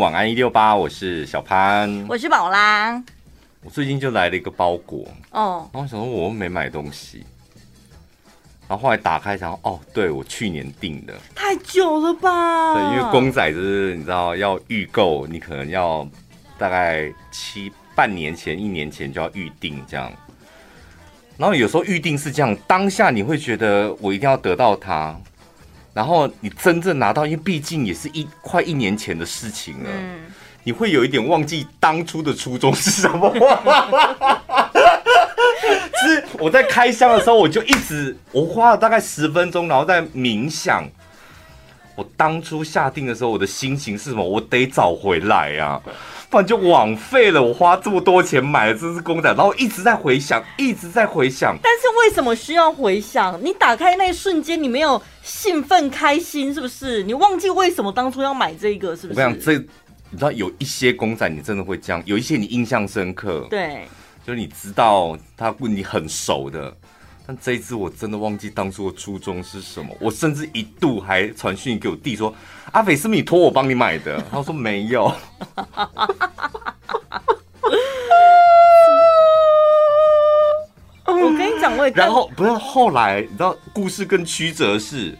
晚安一六八，我是小潘，我是宝拉。我最近就来了一个包裹哦，然后我想说我又没买东西，然后后来打开想哦，对，我去年订的，太久了吧？对，因为公仔就是你知道要预购，你可能要大概七半年前、一年前就要预定这样。然后有时候预定是这样，当下你会觉得我一定要得到它。然后你真正拿到，因为毕竟也是一快一年前的事情了，嗯、你会有一点忘记当初的初衷是什么。是我在开箱的时候，我就一直我花了大概十分钟，然后在冥想，我当初下定的时候，我的心情是什么？我得找回来呀、啊。不然就枉费了，我花这么多钱买了这只公仔，然后一直在回想，一直在回想。但是为什么需要回想？你打开那一瞬间，你没有兴奋开心，是不是？你忘记为什么当初要买这个，是不是？我跟你讲，这你知道有一些公仔，你真的会这样，有一些你印象深刻，对，就是你知道他跟你很熟的。但这一次我真的忘记当初的初衷是什么，我甚至一度还传讯给我弟说：“阿斐是不是你托我帮你买的？”他说没有。我跟你讲，我也然后不是后来，你知道故事更曲折是，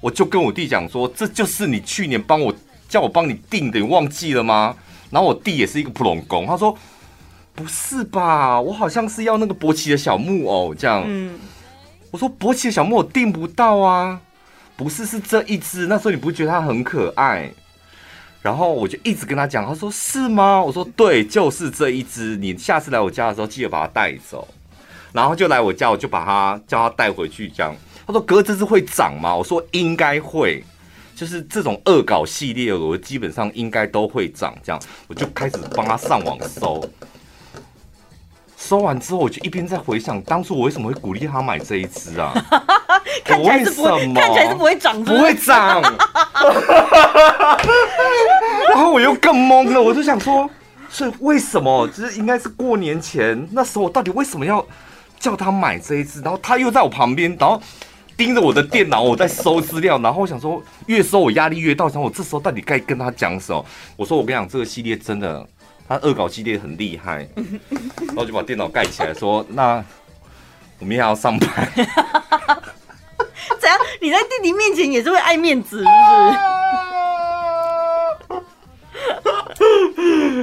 我就跟我弟讲说：“这就是你去年帮我叫我帮你订的，你忘记了吗？”然后我弟也是一个普龙工，他说。不是吧？我好像是要那个博奇的小木偶这样。嗯，我说博奇的小木偶订不到啊，不是，是这一只。那时候你不觉得它很可爱？然后我就一直跟他讲，他说是吗？我说对，就是这一只。你下次来我家的时候记得把它带走。然后就来我家，我就把它叫他带回去。这样，他说哥，这只会长吗？我说应该会，就是这种恶搞系列，我基本上应该都会长。这样，我就开始帮他上网搜。收完之后，我就一边在回想当初我为什么会鼓励他买这一只啊？看起来是不会，看起来是不会长，不会长。然后我又更懵了，我就想说，所以为什么？就是应该是过年前那时候，我到底为什么要叫他买这一只？然后他又在我旁边，然后盯着我的电脑，我在搜资料。然后我想说，越搜我压力越大，想我这时候到底该跟他讲什么？我说我跟你讲，这个系列真的。他恶搞系列很厉害，然后就把电脑盖起来，说：“ 那我明天要上班。”怎样？你在弟弟面前也是会爱面子，是不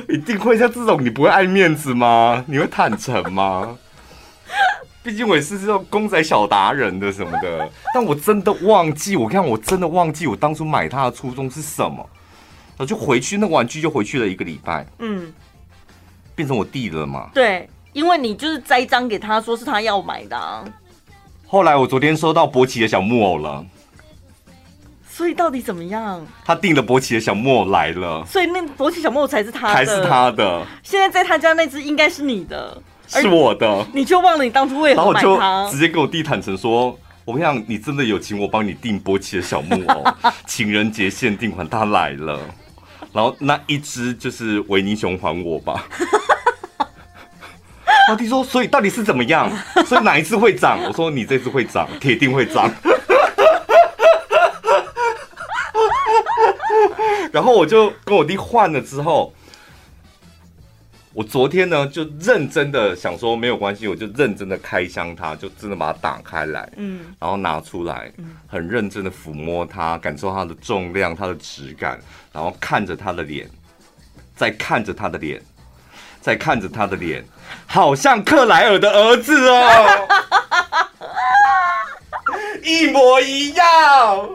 是？一定会像这种，你不会爱面子吗？你会坦诚吗？毕竟我也是这种公仔小达人的什么的，但我真的忘记，我看我真的忘记我当初买它的初衷是什么。我就回去，那个玩具就回去了一个礼拜，嗯，变成我弟了嘛。对，因为你就是栽赃给他说是他要买的啊。后来我昨天收到博奇的小木偶了，所以到底怎么样？他订了博奇的小木偶来了，所以那博奇小木偶才是他的，才是他的。现在在他家那只应该是你的，是我的，你就忘了你当初为何买它？然后我就直接跟我弟坦诚说。我跟你讲，你真的有请我帮你订波奇的小木偶，情人节限定款，他来了。然后那一只就是维尼熊还我吧。然后弟说，所以到底是怎么样？所以哪一只会涨？我说你这只会涨，铁定会涨。然后我就跟我弟换了之后。我昨天呢，就认真的想说没有关系，我就认真的开箱它，就真的把它打开来，嗯，然后拿出来，很认真的抚摸它，感受它的重量、它的质感，然后看着它的脸，再看着它的脸，再看着它的脸，好像克莱尔的儿子哦，一模一样，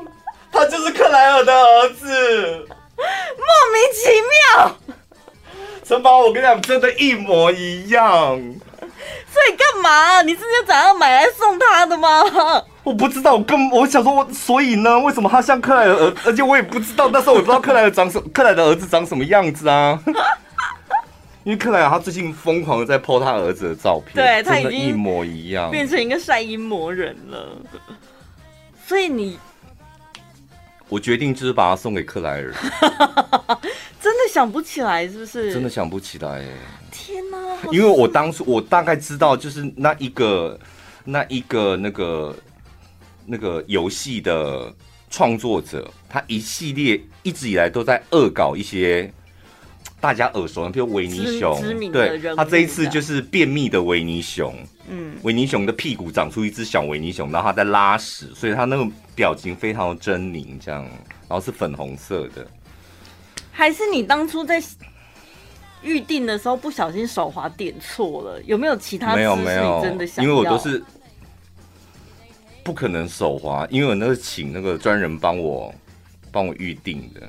他就是克莱尔的儿子，莫名其妙。城堡，我跟你讲，真的，一模一样。所以干嘛？你是要早上买来送他的吗？我不知道，我跟我想说，我所以呢，为什么他像克莱尔？而且我也不知道，那时候我不知道克莱尔长什，克莱的儿子长什么样子啊。因为克莱尔他最近疯狂的在 po 他儿子的照片，对，他已经一模一样，变成一个晒阴魔人了。所以你。我决定就是把它送给克莱尔，真的想不起来是不是？真的想不起来哎！天哪！因为我当初我大概知道，就是那一个那一个那个那个游戏的创作者，他一系列一直以来都在恶搞一些大家耳熟能，比如维尼熊，对，他这一次就是便秘的维尼熊。嗯，维尼熊的屁股长出一只小维尼熊，然后他在拉屎，所以他那个表情非常的狰狞，这样，然后是粉红色的。还是你当初在预定的时候不小心手滑点错了？有没有其他？没有没有，真的想因为我都是不可能手滑，因为我那是请那个专人帮我帮我预定的。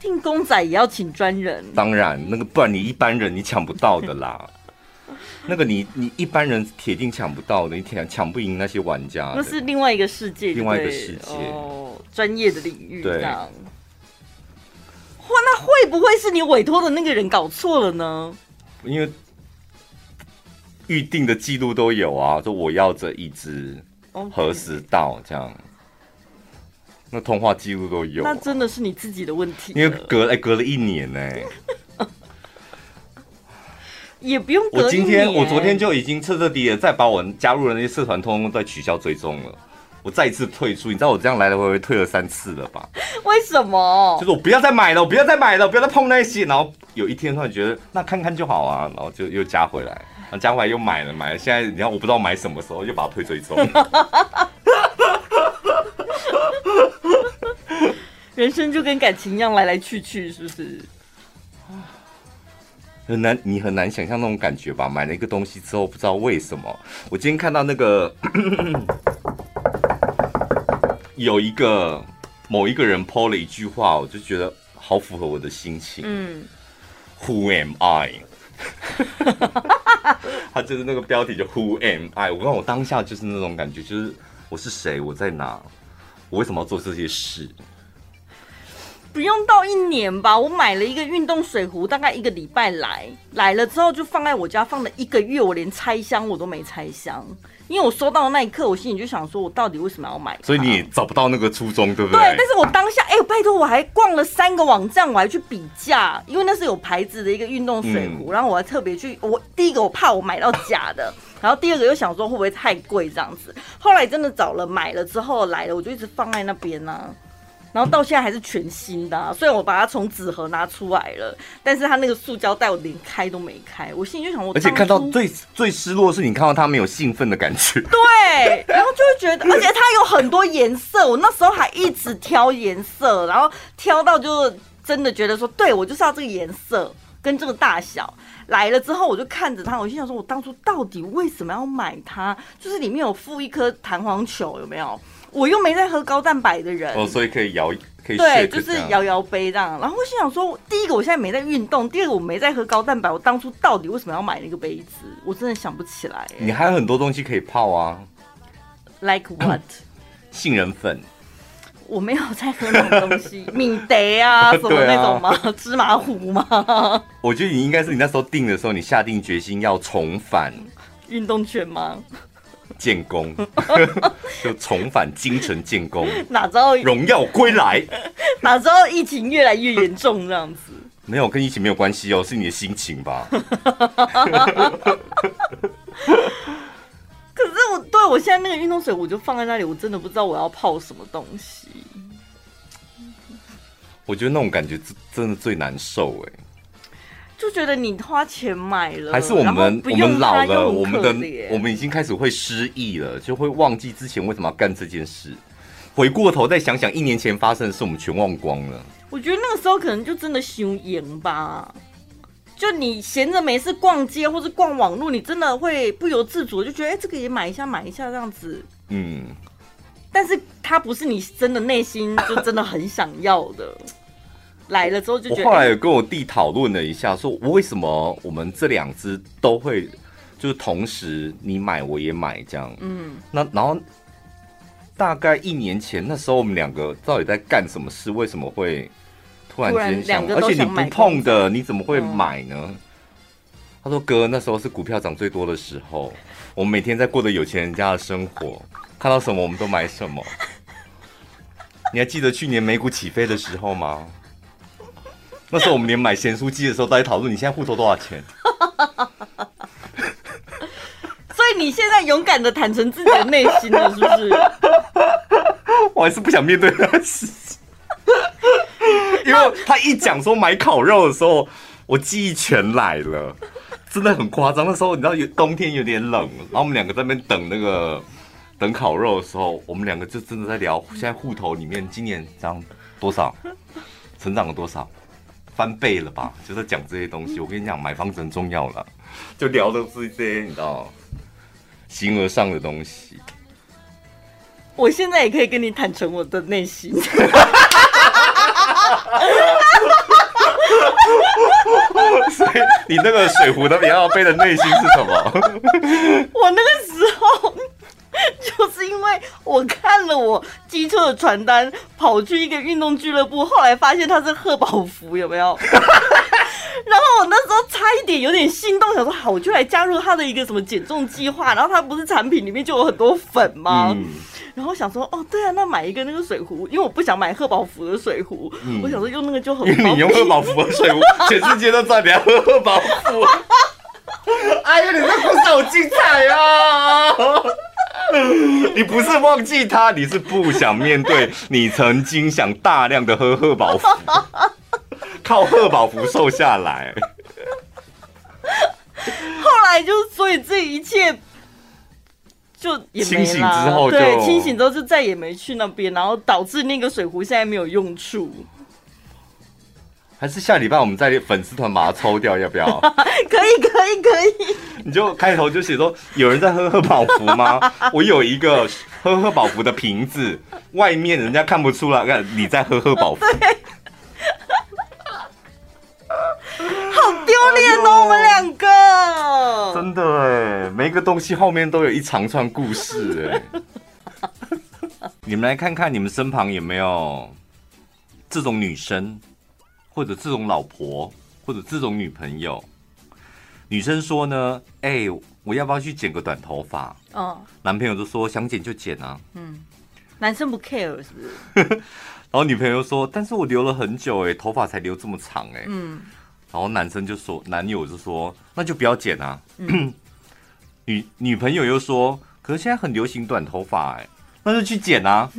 订公仔也要请专人，当然，那个不然你一般人你抢不到的啦。那个你你一般人铁定抢不到的，你抢抢不赢那些玩家。那是另外一个世界，另外一个世界哦，专业的领域。对。哇，那会不会是你委托的那个人搞错了呢？因为预定的记录都有啊，说我要这一只，何时到这样。那通话记录都有，那真的是你自己的问题。因为隔哎、欸、隔了一年呢、欸，也不用隔。我今天我昨天就已经彻彻底底再把我加入的那些社团通通再取消追踪了，我再一次退出。你知道我这样来来回回退了三次了吧？为什么？就是我不要再买了，我不要再买了，不要再碰那些。然后有一天突然觉得那看看就好啊，然后就又加回来，然后加回来又买了买了。现在你看我不知道买什么时候，又把它退追踪。人生就跟感情一样，来来去去，是不是？很难，你很难想象那种感觉吧？买了一个东西之后，不知道为什么，我今天看到那个 有一个某一个人 po 了一句话，我就觉得好符合我的心情。嗯，Who am I？他就是那个标题就 Who am I？我看我当下就是那种感觉，就是我是谁？我在哪？我为什么要做这些事？不用到一年吧，我买了一个运动水壶，大概一个礼拜来，来了之后就放在我家，放了一个月，我连拆箱我都没拆箱，因为我收到的那一刻，我心里就想说，我到底为什么要买？所以你也找不到那个初衷，对不对？对，但是我当下，哎、欸，拜托，我还逛了三个网站，我还去比价，因为那是有牌子的一个运动水壶，嗯、然后我还特别去，我第一个我怕我买到假的，然后第二个又想说会不会太贵这样子，后来真的找了买了之后来了，我就一直放在那边呢、啊。然后到现在还是全新的、啊，虽然我把它从纸盒拿出来了，但是它那个塑胶袋我连开都没开。我心里就想我，而且看到最最失落的是你看到它没有兴奋的感觉。对，然后就会觉得，而且它有很多颜色，我那时候还一直挑颜色，然后挑到就真的觉得说，对我就是要这个颜色跟这个大小。来了之后我就看着它，我心想说，我当初到底为什么要买它？就是里面有附一颗弹簧球，有没有？我又没在喝高蛋白的人，哦，所以可以摇，可以对，就是摇摇杯这样。然后我心想说，第一个我现在没在运动，第二个我没在喝高蛋白，我当初到底为什么要买那个杯子？我真的想不起来。你还有很多东西可以泡啊，Like what？杏仁粉。我没有在喝那种东西，米德啊什么那种吗？啊、芝麻糊吗？我觉得你应该是你那时候定的时候，你下定决心要重返运动圈吗？建功，就重返京城建功，哪知道荣耀归来？哪知道疫情越来越严重这样子？没有，跟疫情没有关系哦，是你的心情吧？对我现在那个运动水，我就放在那里，我真的不知道我要泡什么东西。我觉得那种感觉真真的最难受哎。就觉得你花钱买了，还是我们我们老了，我们的我们已经开始会失忆了，就会忘记之前为什么要干这件事。回过头再想想，一年前发生的事，我们全忘光了。我觉得那个时候可能就真的修颜吧。就你闲着没事逛街或是逛网络，你真的会不由自主就觉得，哎、欸，这个也买一下，买一下这样子。嗯。但是它不是你真的内心就真的很想要的。来了之后就觉得，我后来有跟我弟讨论了一下，说我为什么我们这两只都会就是同时你买我也买这样，嗯，那然后大概一年前那时候我们两个到底在干什么事？为什么会突然间想？而且你不碰的你怎么会买呢？嗯、他说哥，那时候是股票涨最多的时候，我们每天在过着有钱人家的生活，看到什么我们都买什么。你还记得去年美股起飞的时候吗？那时候我们连买咸酥鸡的时候都在讨论，你现在户头多少钱？所以你现在勇敢的坦诚自己的内心了，是不是？我还是不想面对那个事情，因为他一讲说买烤肉的时候，我记忆全来了，真的很夸张。那时候你知道有冬天有点冷，然后我们两个在那边等那个等烤肉的时候，我们两个就真的在聊现在户头里面今年涨多少，成长了多少，翻倍了吧？就在讲这些东西。我跟你讲，买房子很重要了，就聊的是这些，你知道，形而上的东西。我现在也可以跟你坦诚我的内心。所以你那个水壶的李奥飞的内心是什么？我那个时候就是因为我看了我机车的传单，跑去一个运动俱乐部，后来发现他是贺宝福，有没有？然后我那时候差一点有点心动，想说好，我就来加入他的一个什么减重计划。然后他不是产品里面就有很多粉吗？嗯然后想说，哦，对啊，那买一个那个水壶，因为我不想买贺宝福的水壶，嗯、我想说用那个就很。因为你用贺宝福的水壶，全世界都知道你要喝贺宝福。哎呀，你这故事好精彩啊！你不是忘记他，你是不想面对你曾经想大量的喝贺宝福，靠贺宝福瘦下来。后来就，所以这一切。就也没清醒之后就，对，清醒之后就再也没去那边，然后导致那个水壶现在没有用处。还是下礼拜我们在粉丝团把它抽掉，要不要？可以，可以，可以。你就开头就写说有人在喝贺宝福吗？我有一个喝贺宝福的瓶子，外面人家看不出来，看你在喝贺宝福。好丢脸哦，我们两个。真的哎，每一个东西后面都有一长串故事哎。你们来看看，你们身旁有没有这种女生，或者这种老婆，或者这种女朋友？女生说呢，哎，我要不要去剪个短头发？哦。男朋友就说想剪就剪啊。嗯。男生不 care 是不是？然后女朋友说，但是我留了很久哎，头发才留这么长哎。嗯。然后男生就说，男友就说，那就不要剪啊。嗯、女女朋友又说，可是现在很流行短头发，哎，那就去剪啊。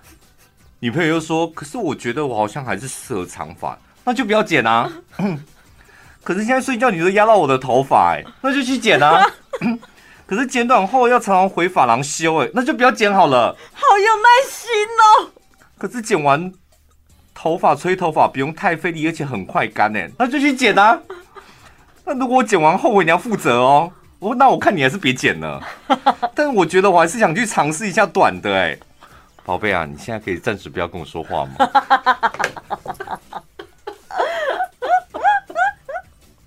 女朋友又说，可是我觉得我好像还是适合长发，那就不要剪啊。可是现在睡觉你都压到我的头发，哎，那就去剪啊。可是剪短后要常常回发廊修，哎，那就不要剪好了。好有耐心哦。可是剪完。头发吹头发不用太费力，而且很快干诶，那就去剪啊。那如果我剪完后悔，你要负责哦。我那我看你还是别剪了。但我觉得我还是想去尝试一下短的哎，宝贝啊，你现在可以暂时不要跟我说话吗？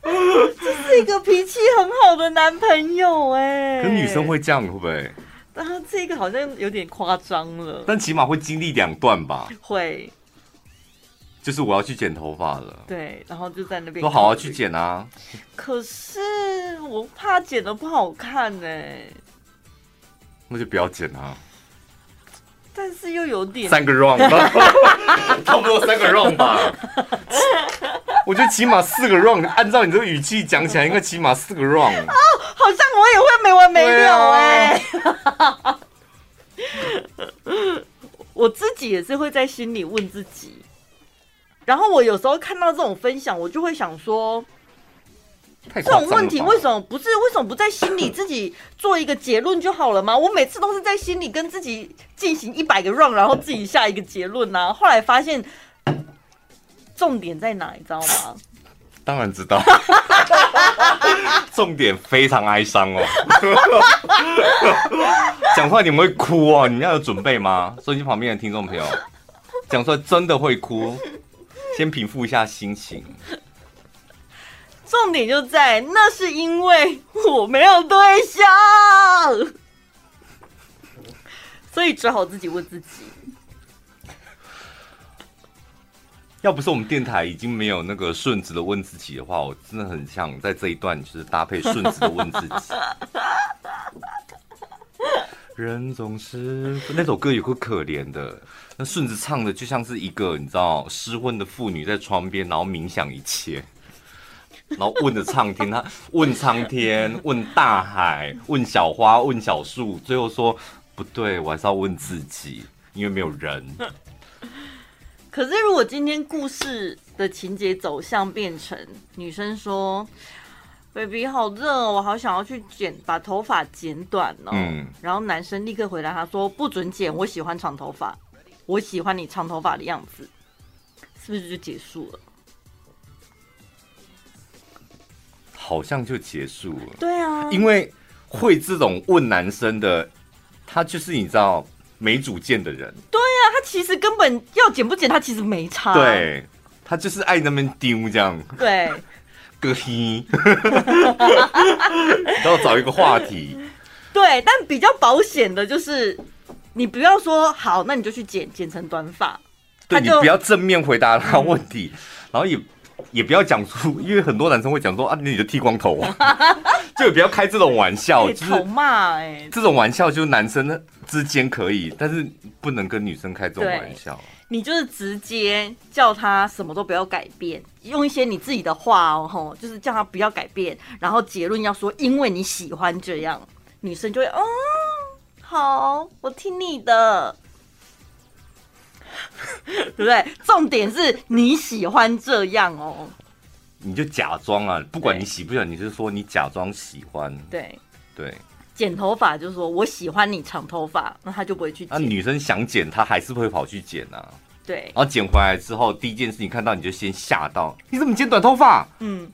这是一个脾气很好的男朋友哎。可女生会这样会不会？但他这个好像有点夸张了。但起码会经历两段吧？会。就是我要去剪头发了，对，然后就在那边说好好去剪啊。可是我怕剪的不好看呢，那就不要剪啊。但是又有点三个 round，差不多三个 round 吧。我觉得起码四个 round，按照你这个语气讲起来，应该起码四个 round。哦，好像我也会没完没了哎。我自己也是会在心里问自己。然后我有时候看到这种分享，我就会想说，这种问题为什么不是？为什么不在心里自己做一个结论就好了吗？我每次都是在心里跟自己进行一百个 run，然后自己下一个结论啊。后来发现重点在哪，你知道吗？当然知道，重点非常哀伤哦。讲出来你们会哭哦，你们要有准备吗？收音机旁边的听众朋友，讲出来真的会哭。先平复一下心情。重点就在那是因为我没有对象，所以只好自己问自己。要不是我们电台已经没有那个顺子的问自己的话，我真的很想在这一段就是搭配顺子的问自己。人总是那首歌有个可怜的，那顺子唱的就像是一个你知道失婚的妇女在窗边，然后冥想一切，然后问着苍天，他问苍天，问大海，问小花，问小树，最后说不对，我还是要问自己，因为没有人。可是如果今天故事的情节走向变成女生说：“baby 好热哦，我好想要去剪，把头发剪短哦。”嗯，然后男生立刻回答他说：“不准剪，我喜欢长头发，我喜欢你长头发的样子。”是不是就结束了？好像就结束了。对啊，因为会这种问男生的，他就是你知道没主见的人。对啊，他其实根本要剪不剪，他其实没差。对，他就是爱那边丢这样。对，哥嘿，然后找一个话题。对，但比较保险的就是，你不要说好，那你就去剪，剪成短发。对，你不要正面回答他问题，嗯、然后也。也不要讲出，因为很多男生会讲说啊，你就剃光头啊，就也不要开这种玩笑，就是头骂哎，这种玩笑就是男生之间可以，但是不能跟女生开这种玩笑。你就是直接叫他什么都不要改变，用一些你自己的话哦，吼就是叫他不要改变，然后结论要说因为你喜欢这样，女生就会哦，好，我听你的。对不对？重点是你喜欢这样哦，你就假装啊，不管你喜不喜欢，你是说你假装喜欢。对对，剪头发就是说我喜欢你长头发，那他就不会去剪。那女生想剪，她还是会跑去剪啊。对，然后剪回来之后，第一件事情看到你就先吓到，你怎么剪短头发？嗯，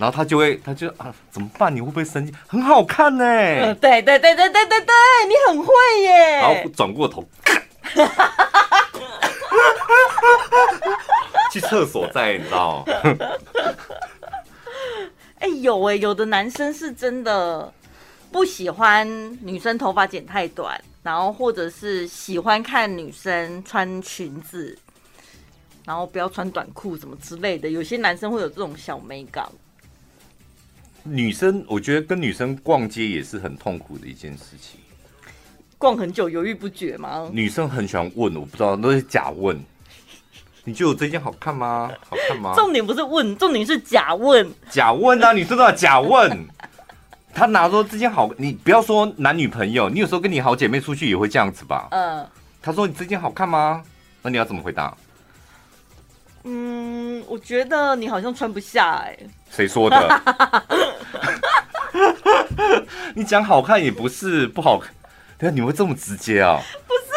然后他就会，他就啊，怎么办？你会不会生气？很好看呢。嗯，对对对对对对对，你很会耶。然后转过头。去厕所在，你知道？哎、欸，有哎、欸，有的男生是真的不喜欢女生头发剪太短，然后或者是喜欢看女生穿裙子，然后不要穿短裤什么之类的。有些男生会有这种小美感。女生，我觉得跟女生逛街也是很痛苦的一件事情。逛很久犹豫不决吗？女生很喜欢问，我不知道那是假问。你觉得我这件好看吗？好看吗？重点不是问，重点是假问。假问啊！女生都要假问。他拿说这件好，你不要说男女朋友，你有时候跟你好姐妹出去也会这样子吧？嗯。他说你这件好看吗？那你要怎么回答？嗯，我觉得你好像穿不下哎、欸。谁说的？你讲好看也不是不好看。对，你会这么直接啊？不是，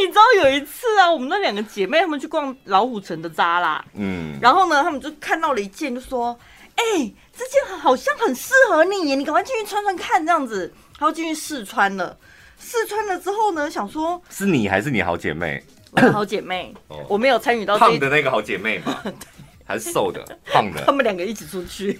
你知道有一次啊，我们那两个姐妹她们去逛老虎城的扎啦，嗯，然后呢，她们就看到了一件，就说：“哎、欸，这件好像很适合你耶，你赶快进去穿穿看。”这样子，她就进去试穿了。试穿了之后呢，想说是你还是你好姐妹？我的好姐妹，我没有参与到胖的那个好姐妹嘛，还是瘦的？胖的？他们两个一起出去。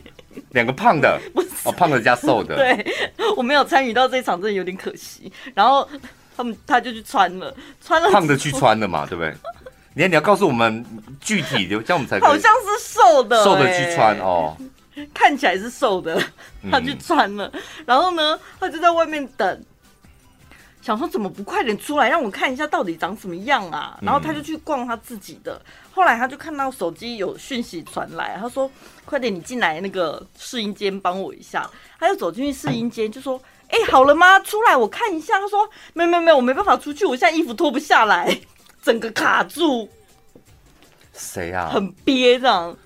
两个胖的，哦，胖的加瘦的。对，我没有参与到这一场，真的有点可惜。然后他们他就去穿了，穿了胖的去穿了嘛，对不对？你看你要告诉我们具体的，这样我们才好像是瘦的，瘦的去穿哦，看起来是瘦的，他去穿了。嗯、然后呢，他就在外面等。想说怎么不快点出来让我看一下到底长什么样啊？然后他就去逛他自己的。后来他就看到手机有讯息传来，他说：“快点，你进来那个试音间帮我一下。”他就走进去试音间，就说：“哎，好了吗？出来我看一下。”他说：“没没没，我没办法出去，我现在衣服脱不下来，整个卡住。”谁啊？很憋这样。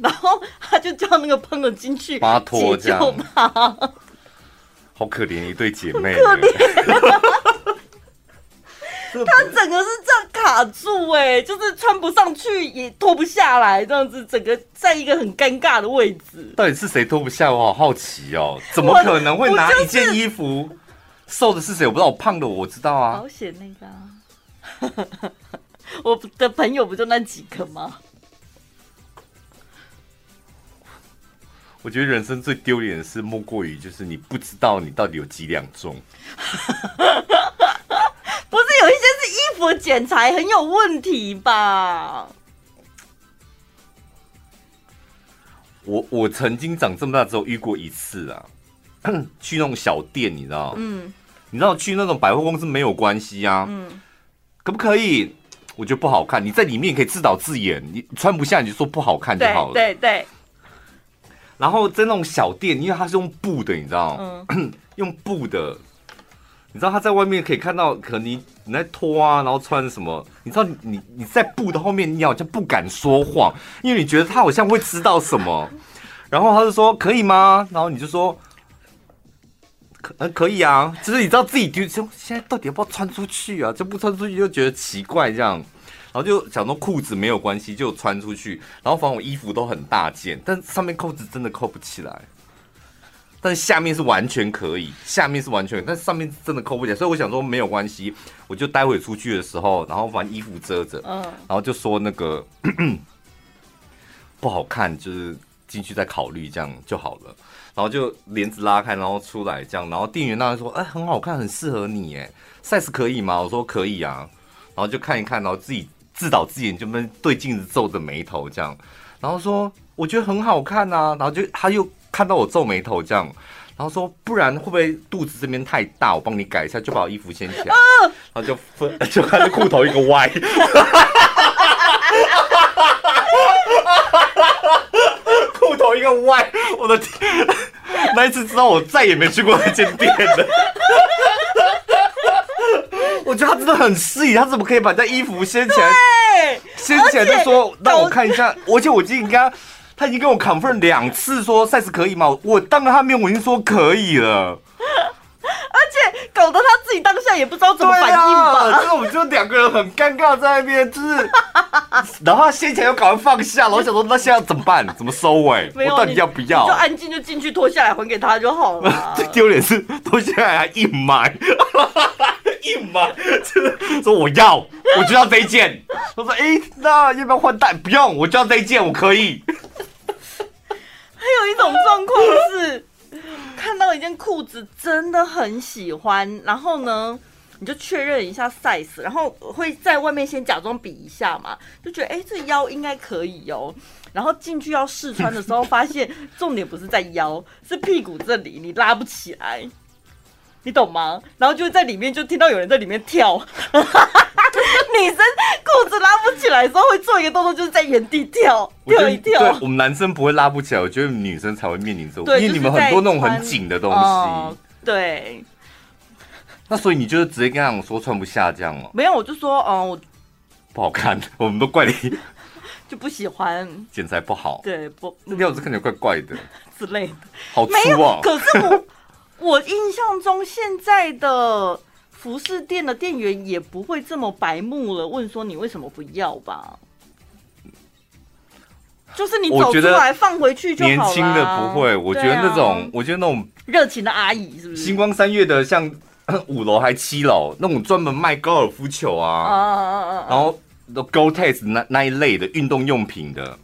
然后他就叫那个朋友进去解救他。好可怜一对姐妹，可怜，他整个是这样卡住哎，就是穿不上去也脱不下来，这样子整个在一个很尴尬的位置。到底是谁脱不下？我好好奇哦，怎么可能会拿一件衣服？瘦的是谁？我不知道，我胖的我知道啊。保险那个啊，我的朋友不就那几个吗？我觉得人生最丢脸的事，莫过于就是你不知道你到底有几两重。不是有一些是衣服剪裁很有问题吧？我我曾经长这么大之后遇过一次啊，去那种小店，你知道？嗯，你知道去那种百货公司没有关系啊。嗯，可不可以？我觉得不好看，你在里面可以自导自演，你穿不下你就说不好看就好了。对对。对然后在那种小店，因为它是用布的，你知道？嗯、用布的，你知道他在外面可以看到，可能你你在脱啊，然后穿什么？你知道你你你在布的后面，你好像不敢说谎，因为你觉得他好像会知道什么。然后他就说可以吗？然后你就说可嗯可以啊，就是你知道自己就现在到底要不要穿出去啊？就不穿出去就觉得奇怪这样，然后就想说裤子没有关系就穿出去，然后反正我衣服都很大件，但上面扣子真的扣不起来。但是下面是完全可以，下面是完全，但上面真的扣不起来，所以我想说没有关系，我就待会出去的时候，然后把衣服遮着，嗯，然后就说那个 不好看，就是进去再考虑这样就好了，然后就帘子拉开，然后出来这样，然后店员那边说，哎，很好看，很适合你，哎，size 可以吗？我说可以啊，然后就看一看，然后自己自导自演，就跟对镜子皱着眉头这样，然后说我觉得很好看啊，然后就他又。看到我皱眉头这样，然后说不然会不会肚子这边太大？我帮你改一下，就把我衣服掀起来，然后就分就看着裤头一个歪，裤头一个歪，我的天！那一次之后我再也没去过那间店了。我觉得他真的很细，他怎么可以把这衣服掀起来？掀起来就说让我看一下，而且我今天跟他。他已经跟我 confirm 两次说 size 可以吗？我当着他面我已经说可以了，而且搞得他自己当下也不知道怎么反应吧。就是我们就两个人很尴尬在那边，就是，然后他先前又搞完放下了，我想说那现在要怎么办？怎么收尾？我到底要不要？就安静就进去脱下来还给他就好了。最丢脸是脱下来还硬买，硬买，就是说我要，我就要这一件。他说哎、那要不要换代？不用，我就要这一件，我可以。还有一种状况是，看到一件裤子真的很喜欢，然后呢，你就确认一下 size，然后会在外面先假装比一下嘛，就觉得哎，这腰应该可以哦。然后进去要试穿的时候，发现重点不是在腰，是屁股这里，你拉不起来，你懂吗？然后就在里面就听到有人在里面跳。女生裤子拉不起来的时候，会做一个动作，就是在原地跳跳一跳。对，我们男生不会拉不起来，我觉得女生才会面临这种，因为你们很多那种很紧的东西。哦、对。那所以你就是直接跟他们说穿不下这样哦？没有，我就说，嗯，我不好看，我们都怪你，就不喜欢，剪裁不好。对，不，那料子看起来怪怪的 之类的，好粗啊！可是我，我印象中现在的。服饰店的店员也不会这么白目了，问说你为什么不要吧？就是你走出来放回去就好了。年轻的不会，我觉得那种，啊、我觉得那种热情的阿姨是不是？星光三月的，像五楼还七楼那种专门卖高尔夫球啊，啊啊啊啊然后 Gore-Tex 那那一类的运动用品的，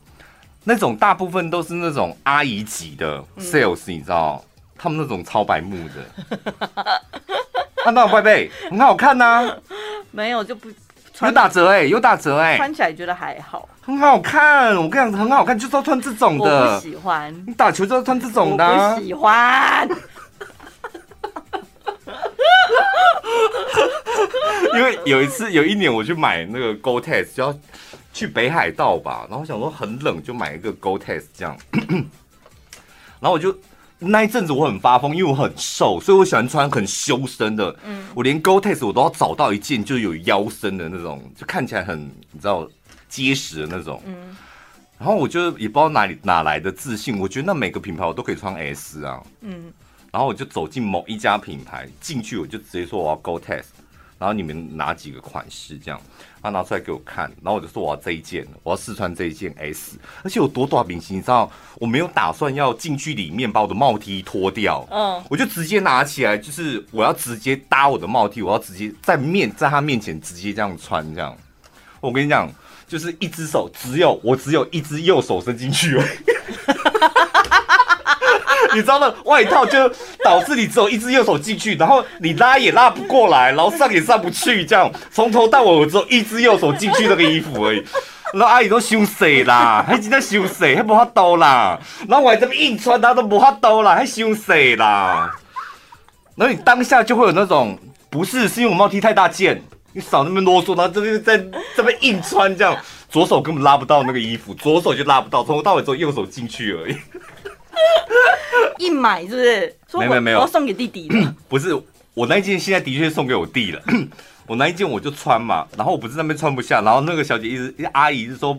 那种大部分都是那种阿姨级的 sales，、嗯、你知道，他们那种超白目的。看到贝贝很好看呐、啊，没有就不有打折哎、欸，有打折哎、欸，穿起来觉得还好，很好看。我跟你讲很好看，就是要穿这种的。我不喜欢，你打球就要穿这种的、啊。我不喜欢，因为有一次有一年我去买那个 Gore-Tex 就要去北海道吧，然后想说很冷就买一个 Gore-Tex 这样，然后我就。那一阵子我很发疯，因为我很瘦，所以我喜欢穿很修身的。嗯，我连 Gore-Tex 我都要找到一件就是有腰身的那种，就看起来很你知道结实的那种。嗯，然后我就也不知道哪里哪来的自信，我觉得那每个品牌我都可以穿 S 啊。嗯，然后我就走进某一家品牌，进去我就直接说我要 Gore-Tex。然后你们拿几个款式这样，他拿出来给我看，然后我就说我要这一件，我要试穿这一件 S，而且有多短明星，你知道，我没有打算要进去里面把我的帽 T 脱掉，嗯，我就直接拿起来，就是我要直接搭我的帽 T，我要直接在面在他面前直接这样穿这样，我跟你讲，就是一只手只有我只有一只右手伸进去而已。你知道吗？外套就导致你只有一只右手进去，然后你拉也拉不过来，然后上也上不去，这样从头到尾我只有一只右手进去那个衣服而已。然后阿姨都羞死啦，还真在羞死，还无法度啦。然后我还这么硬穿，她都无法度啦，还羞死啦。然后你当下就会有那种，不是，是因为我帽 T 太大件，你少那么啰嗦，然后这边在这边硬穿，这样左手根本拉不到那个衣服，左手就拉不到，从头到尾只有右手进去而已。硬买是不是？没有没有，我要送给弟弟。不是，我那一件现在的确送给我弟了。我那一件我就穿嘛，然后我不是那边穿不下，然后那个小姐一直阿姨就说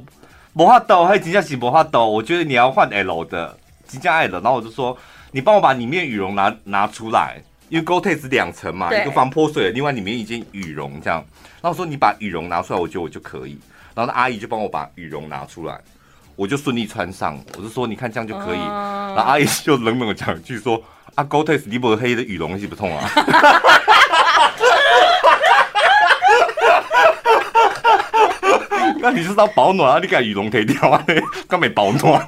魔法抖还有金家喜魔法抖，我觉得你要换 L 的金家爱的，然后我就说你帮我把里面羽绒拿拿出来，因为 Gore-Tex 两层嘛，一个防泼水，另外里面一件羽绒这样，然后我说你把羽绒拿出来，我觉得我就可以，然后那阿姨就帮我把羽绒拿出来，我就顺利穿上，我就说你看这样就可以，然后阿姨就冷冷的讲一句说啊 Gore-Tex 你不黑的羽绒是不痛啊。那你是要保暖啊？你把羽绒可以掉啊？刚没保暖。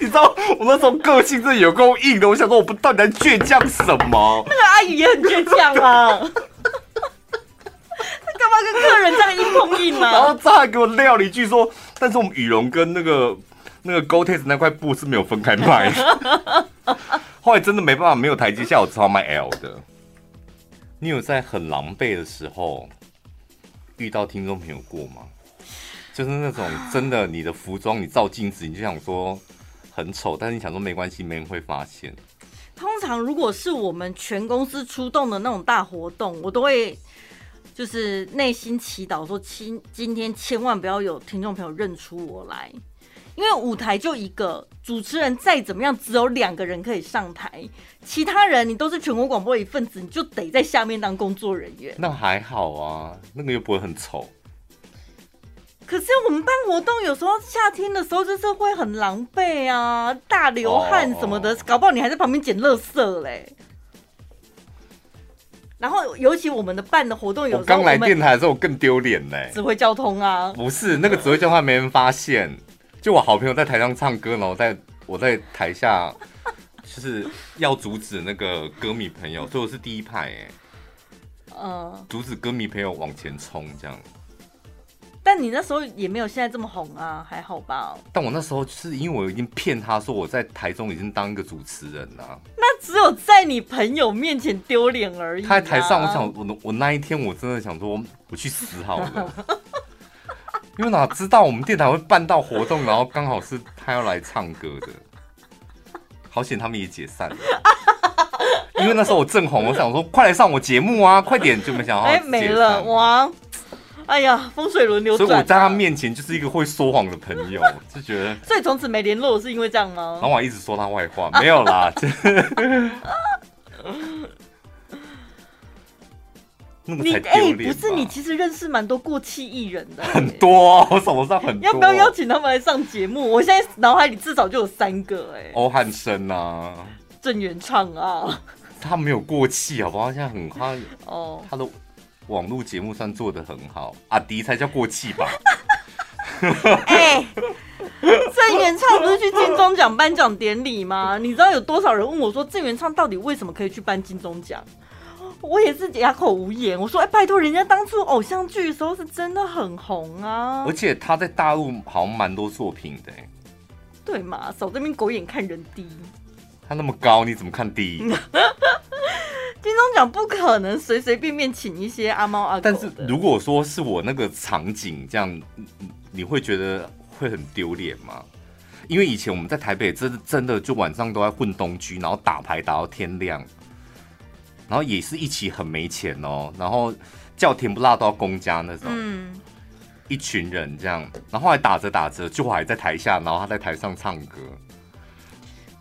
你知道我那时候个性真的有够硬的，我想说我不到底在倔强什么？那个阿姨也很倔强啊。他干嘛跟客人这样硬碰硬呢？然后他还给我撂了一句说：“但是我们羽绒跟那个那个 Gore-Tex 那块布是没有分开卖。”后来真的没办法，没有台阶下，我只好买 L 的。你有在很狼狈的时候？遇到听众朋友过吗？就是那种真的，你的服装你照镜子，你就想说很丑，但是你想说没关系，没人会发现。通常如果是我们全公司出动的那种大活动，我都会就是内心祈祷说，今今天千万不要有听众朋友认出我来。因为舞台就一个，主持人再怎么样，只有两个人可以上台，其他人你都是全国广播一份子，你就得在下面当工作人员。那还好啊，那个又不会很丑。可是我们办活动有时候夏天的时候就是会很狼狈啊，大流汗什么的，oh, oh. 搞不好你还在旁边捡垃圾嘞。然后尤其我们的办的活动有时候，我刚来电台的时候我更丢脸嘞。指挥交通啊？不是那个指挥交通没人发现。就我好朋友在台上唱歌，然后在我在台下，就是要阻止那个歌迷朋友，所以我是第一排哎，嗯，阻止歌迷朋友往前冲这样。但你那时候也没有现在这么红啊，还好吧？但我那时候是因为我已经骗他说我在台中已经当一个主持人了，那只有在你朋友面前丢脸而已啊。他在台上，我想我我那一天我真的想说我去死好了。因为哪知道我们电台会办到活动，然后刚好是他要来唱歌的，好险他们也解散了。因为那时候我正红，我想说快来上我节目啊，快点，就没想到哎没了哇！哎呀，风水轮流转。所以我在他面前就是一个会说谎的朋友，就觉得。所以从此没联络是因为这样吗？然后我一直说他坏话，没有啦。你哎、欸，不是你其实认识蛮多过气艺人的，很多、啊，我手上很多。要不要邀请他们来上节目？我现在脑海里至少就有三个哎、欸，欧汉声啊，郑元畅啊，他没有过气好不好？现在很他哦，他的网络节目算做的很好，阿迪才叫过气吧？哎、欸，郑元畅不是去金钟奖颁奖典礼吗？你知道有多少人问我说，郑元畅到底为什么可以去颁金钟奖？我也是哑口无言。我说：“哎，拜托，人家当初偶像剧的时候是真的很红啊！而且他在大陆好像蛮多作品的，对嘛？少这边狗眼看人低。他那么高，你怎么看低？金钟奖不可能随随便便请一些阿猫阿狗。但是如果说是我那个场景这样，你会觉得会很丢脸吗？因为以前我们在台北，真的真的就晚上都在混东区，然后打牌打到天亮。”然后也是一起很没钱哦，然后叫甜不辣都要公家那种，嗯，一群人这样，然后后来打着打着，就还在台下，然后他在台上唱歌。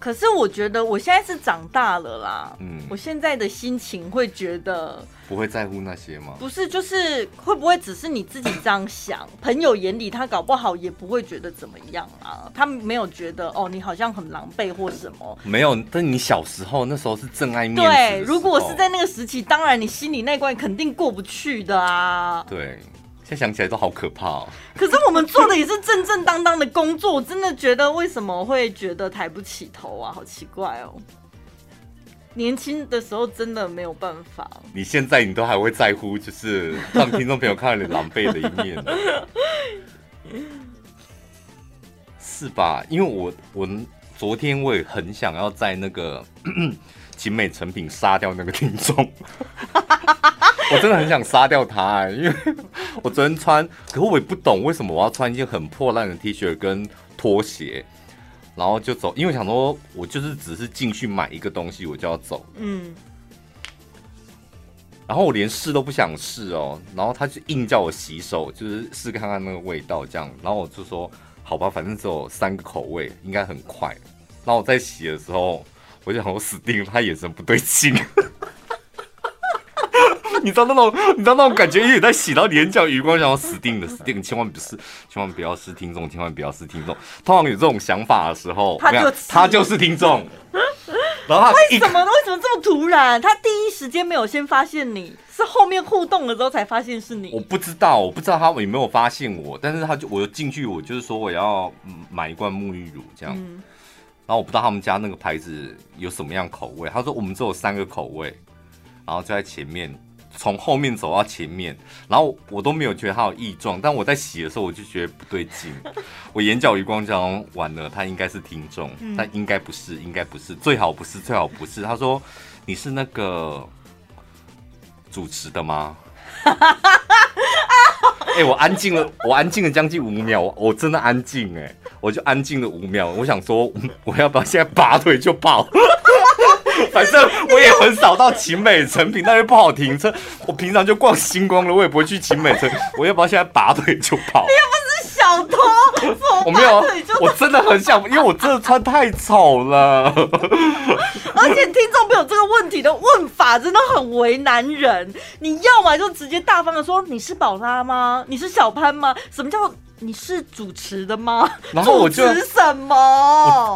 可是我觉得我现在是长大了啦，嗯，我现在的心情会觉得不会在乎那些吗？不是，就是会不会只是你自己这样想？朋友眼里他搞不好也不会觉得怎么样啊，他没有觉得哦，你好像很狼狈或什么。没有，但你小时候那时候是真爱面子。对，如果是在那个时期，当然你心里那关肯定过不去的啊。对。现在想起来都好可怕哦。可是我们做的也是正正当当的工作，我真的觉得为什么会觉得抬不起头啊？好奇怪哦。年轻的时候真的没有办法。你现在你都还会在乎，就是让听众朋友看到你狼狈的一面，是吧？因为我我昨天我也很想要在那个景美成品杀掉那个听众。我真的很想杀掉他，欸，因为我昨天穿，可是我也不懂为什么我要穿一件很破烂的 T 恤跟拖鞋，然然后就走，因为想说我就是只是进去买一个东西，我就要走。嗯。然后我连试都不想试哦，然后他就硬叫我洗手，就是试看看那个味道这样。然后我就说好吧，反正只有三个口味，应该很快。然后我在洗的时候，我就想我死定了，他眼神不对劲。你知道那种，你知道那种感觉，有点在洗到眼角余光，想要死定了，死定了，千万不是，千万不要是听众，千万不要是听众。通常有这种想法的时候，他就他就是听众。然后他为什么为什么这么突然？他第一时间没有先发现你，是后面互动了之后才发现是你。我不知道，我不知道他有没有发现我，但是他就我进去，我就是说我要买一罐沐浴乳这样。后我不知道他们家那个牌子有什么样口味，他说我们只有三个口味，然后就在前面。从后面走到前面，然后我都没有觉得他有异状，但我在洗的时候我就觉得不对劲，我眼角余光这样完了，他应该是听众，但应该不是，应该不是，最好不是，最好不是。他说你是那个主持的吗？哎、我安静了，我安静了将近五秒，我真的安静哎，我就安静了五秒，我想说我要不要现在拔腿就跑？反正我也很少到勤美成品，那边不好停车。我平常就逛星光了，我也不会去勤美城。我要不要现在拔腿就跑？是小偷，我没有，我真的很想，因为我真的穿太丑了。而且听众朋友这个问题的问法真的很为难人。你要么就直接大方的说你是宝拉吗？你是小潘吗？什么叫你是主持的吗？然后我就主持什么？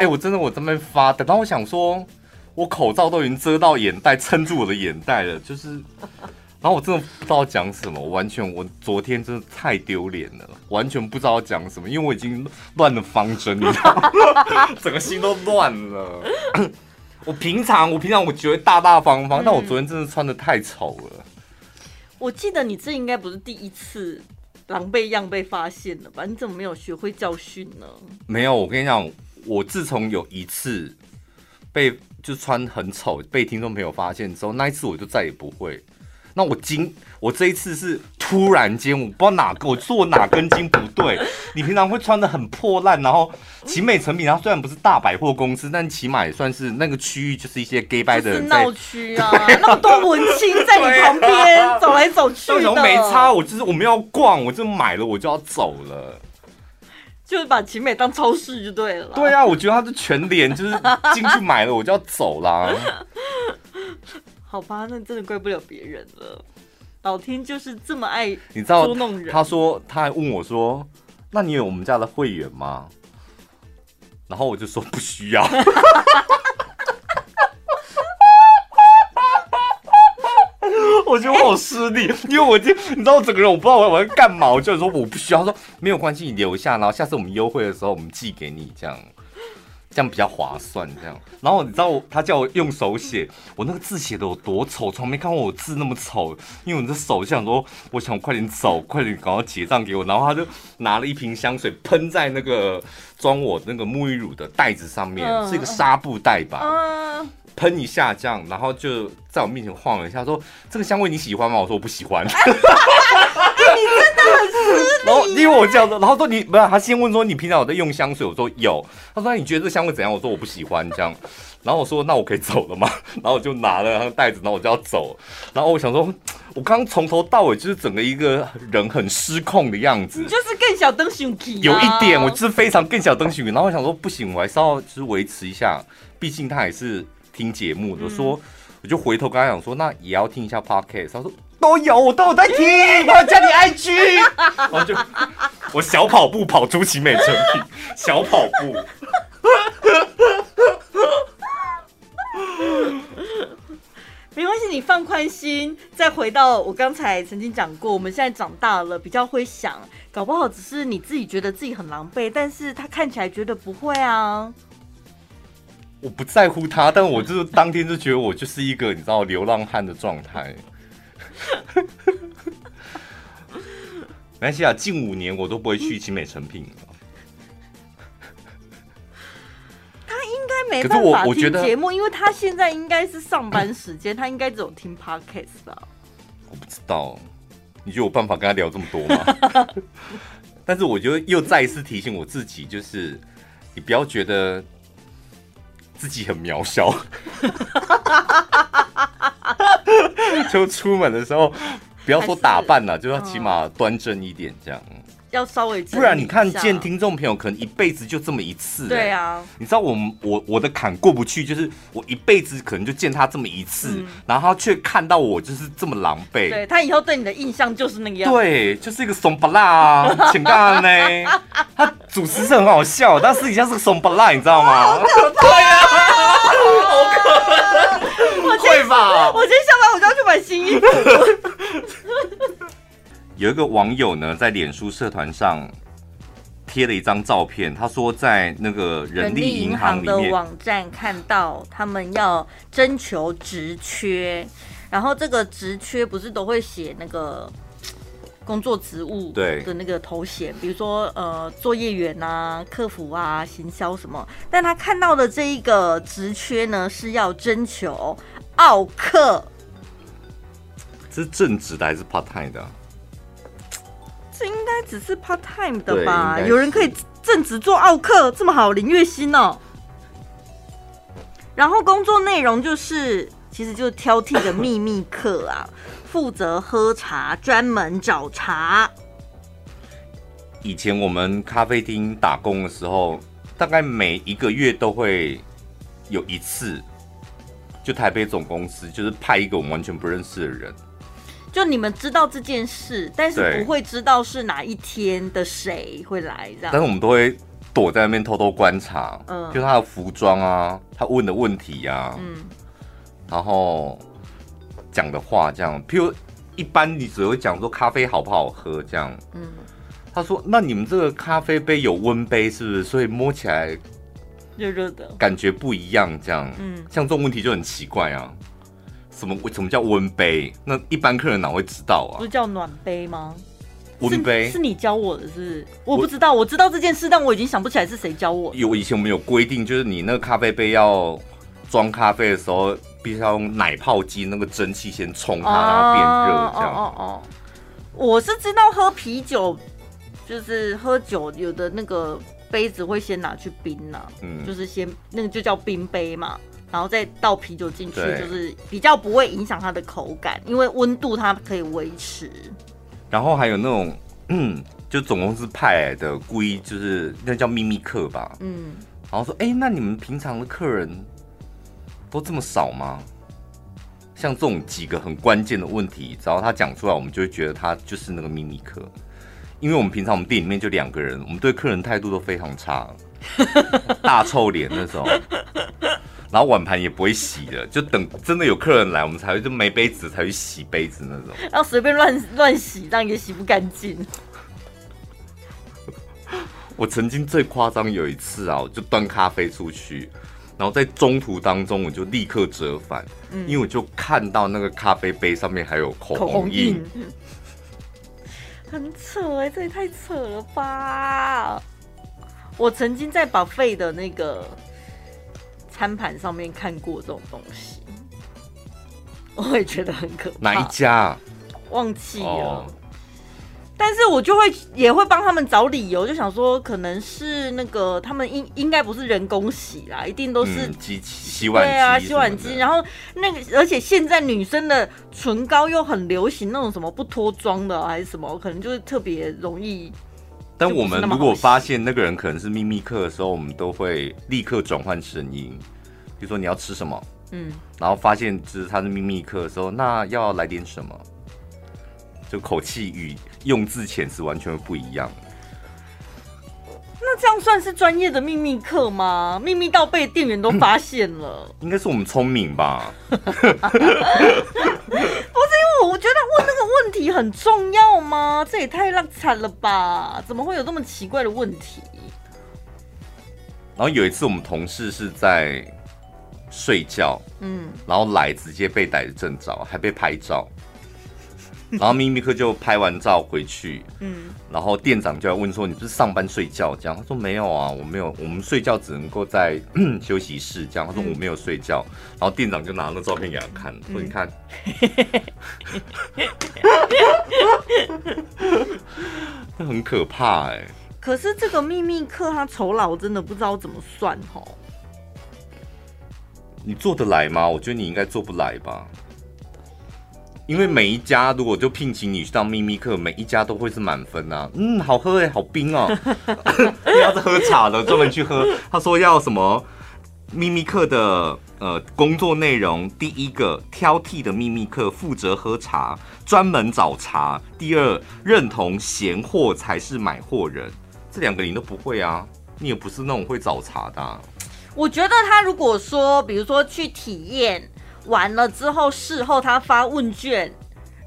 哎、欸，我真的我这边发的，然后我想说。我口罩都已经遮到眼袋，撑住我的眼袋了，就是，然后我真的不知道讲什么，我完全，我昨天真的太丢脸了，完全不知道讲什么，因为我已经乱了方针，你知道吗？整个心都乱了。我平常，我平常我觉得大大方方，但我昨天真的穿的太丑了。我记得你这应该不是第一次狼狈样被发现了吧？你怎么没有学会教训呢？没有，我跟你讲，我自从有一次被。就穿很丑，被听众朋友发现之后，那一次我就再也不会。那我今我这一次是突然间，我不知道哪个，我做哪根筋不对。你平常会穿的很破烂，然后集美成品，它虽然不是大百货公司，但起码也算是那个区域，就是一些 gay 掰的人闹区啊，那么多文青在你旁边、啊、走来走去的，没差。我就是我们要逛，我就买了，我就要走了。就是把勤美当超市就对了。对啊，我觉得他是全脸，就是进去买了我就要走啦。好吧，那真的怪不了别人了。老天就是这么爱你知道捉弄人。他说他还问我说：“那你有我们家的会员吗？”然后我就说不需要。我觉得我好失礼，因为我就你知道，我整个人我不知道我我要干嘛，我就说我不需要。他说没有关系，你留下，然后下次我们优惠的时候我们寄给你，这样这样比较划算。这样，然后你知道我他叫我用手写，我那个字写的有多丑，从没看过我字那么丑。因为我的手就想说，我想快点走，快点赶快结账给我。然后他就拿了一瓶香水喷在那个装我那个沐浴乳的袋子上面，是一个纱布袋吧。喷一下这样，然后就在我面前晃了一下，说：“这个香味你喜欢吗？”我说：“我不喜欢。” 然后因为我这样子，然后说你不是，他先问说你平常有在用香水？我说有。他说：“那你觉得这香味怎样？”我说：“我不喜欢。”这样，然后我说：“那我可以走了吗？” 然后我就拿了那个袋子，然后我就要走。然后我想说，我刚刚从头到尾就是整个一个人很失控的样子，你就是更小灯熊皮，有一点，我就是非常更小灯熊。然后我想说，不行，我还是要就是维持一下，毕竟他也是。听节目的说，我就回头跟他讲说，那也要听一下 podcast。他说都有，我都有在听，我要加你 IG。然后就我小跑步跑出勤美成品，小跑步。没关系，你放宽心。再回到我刚才曾经讲过，我们现在长大了，比较会想，搞不好只是你自己觉得自己很狼狈，但是他看起来觉得不会啊。我不在乎他，但我就是当天就觉得我就是一个你知道流浪汉的状态。没关系啊，近五年我都不会去勤美成品了。他应该没办法听节目，因为他现在应该是上班时间，他应该只有听 podcast 吧。我不知道，你就有办法跟他聊这么多吗？但是我觉得又再一次提醒我自己，就是你不要觉得。自己很渺小，就出门的时候不要说打扮了，就要起码端正一点，这样。要稍微，不然你看见听众朋友可能一辈子就这么一次，欸。对啊，你知道我我我的坎过不去，就是我一辈子可能就见他这么一次，嗯、然后他却看到我就是这么狼狈。对，他以后对你的印象就是那个样子。对，就是一个怂不辣，请干呢。他主持是很好笑，但私底下是个怂不辣，你知道吗？对呀，好可怕，会吧？我今天下班我就要去买新衣服。有一个网友呢，在脸书社团上贴了一张照片，他说在那个人力银行的网站看到他们要征求职缺，然后这个职缺不是都会写那个工作职务对的那个头衔，比如说呃作业员啊、客服啊、行销什么，但他看到的这一个职缺呢是要征求奥克，这是正职的还是 part time 的？这应该只是 part time 的吧？有人可以正职做奥克，这么好领月薪哦。然后工作内容就是，其实就是挑剔的秘密客啊，负责喝茶，专门找茬。以前我们咖啡厅打工的时候，大概每一个月都会有一次，就台北总公司就是派一个我们完全不认识的人。就你们知道这件事，但是不会知道是哪一天的谁会来这样。但是我们都会躲在那边偷偷观察，嗯，就他的服装啊，他问的问题呀、啊，嗯，然后讲的话这样。譬如一般你只会讲说咖啡好不好喝这样，嗯，他说那你们这个咖啡杯有温杯是不是？所以摸起来热热的，感觉不一样这样。嗯，像这种问题就很奇怪啊。什么？什么叫温杯？那一般客人哪会知道啊？不是叫暖杯吗？温杯是，是你教我的是不是？我不知道，我，我知道这件事，但我已经想不起来是谁教我。有以前我们有规定，就是你那个咖啡杯要装咖啡的时候，必须要用奶泡机那个蒸汽先冲它，然后变热这样。哦哦，我是知道喝啤酒，就是喝酒有的那个杯子会先拿去冰呐，嗯，就是先那个就叫冰杯嘛。然后再倒啤酒进去，就是比较不会影响它的口感，因为温度它可以维持。然后还有那种，嗯，就总公司派来的，故意就是那叫秘密客吧，嗯。然后说，哎，那你们平常的客人都这么少吗？像这种几个很关键的问题，只要他讲出来，我们就会觉得他就是那个秘密客。因为我们平常我们店里面就两个人，我们对客人态度都非常差，大臭脸那种。然后碗盘也不会洗的，就等真的有客人来，我们才会就没杯子才去洗杯子那种。然后随便乱乱洗，这样也洗不干净。我曾经最夸张有一次啊，我就端咖啡出去，然后在中途当中我就立刻折返，嗯、因为我就看到那个咖啡杯上面还有口红印，红印 很扯哎、欸，这也太扯了吧！我曾经在 buffet 的那个。餐盘上面看过这种东西，我也觉得很可怕。哪一家？忘记了。Oh. 但是我就会也会帮他们找理由，就想说可能是那个他们应应该不是人工洗啦，一定都是机器洗碗机。对啊，洗碗机。然后那个，而且现在女生的唇膏又很流行那种什么不脱妆的还是什么，可能就是特别容易。但我们如果发现那个人可能是秘密客的时候，我们都会立刻转换声音，比如说你要吃什么，嗯，然后发现就是他是秘密客的时候，那要来点什么，就口气与用字遣词完全不一样。那这样算是专业的秘密课吗？秘密到被店员都发现了？应该是我们聪明吧？不是因为我觉得问那个问题很重要吗？这也太烂惨了吧！怎么会有这么奇怪的问题？然后有一次我们同事是在睡觉，嗯，然后来直接被逮正着，还被拍照。然后秘密客就拍完照回去，嗯，然后店长就要问说：“你不是上班睡觉？”这样他说：“没有啊，我没有，我们睡觉只能够在 休息室。”这样他说：“我没有睡觉。”然后店长就拿那照片给他看，说：“你看，那 很可怕哎。”可是这个秘密课他酬劳真的不知道怎么算哦。你做得来吗？我觉得你应该做不来吧。因为每一家如果就聘请你去当秘密客，每一家都会是满分啊。嗯，好喝哎，好冰哦。你 要是喝茶的，专门去喝。他说要什么秘密客的呃工作内容？第一个，挑剔的秘密客负责喝茶，专门找茶。第二，认同闲货才是买货人。这两个你都不会啊，你也不是那种会找茶的啊。我觉得他如果说，比如说去体验。完了之后，事后他发问卷，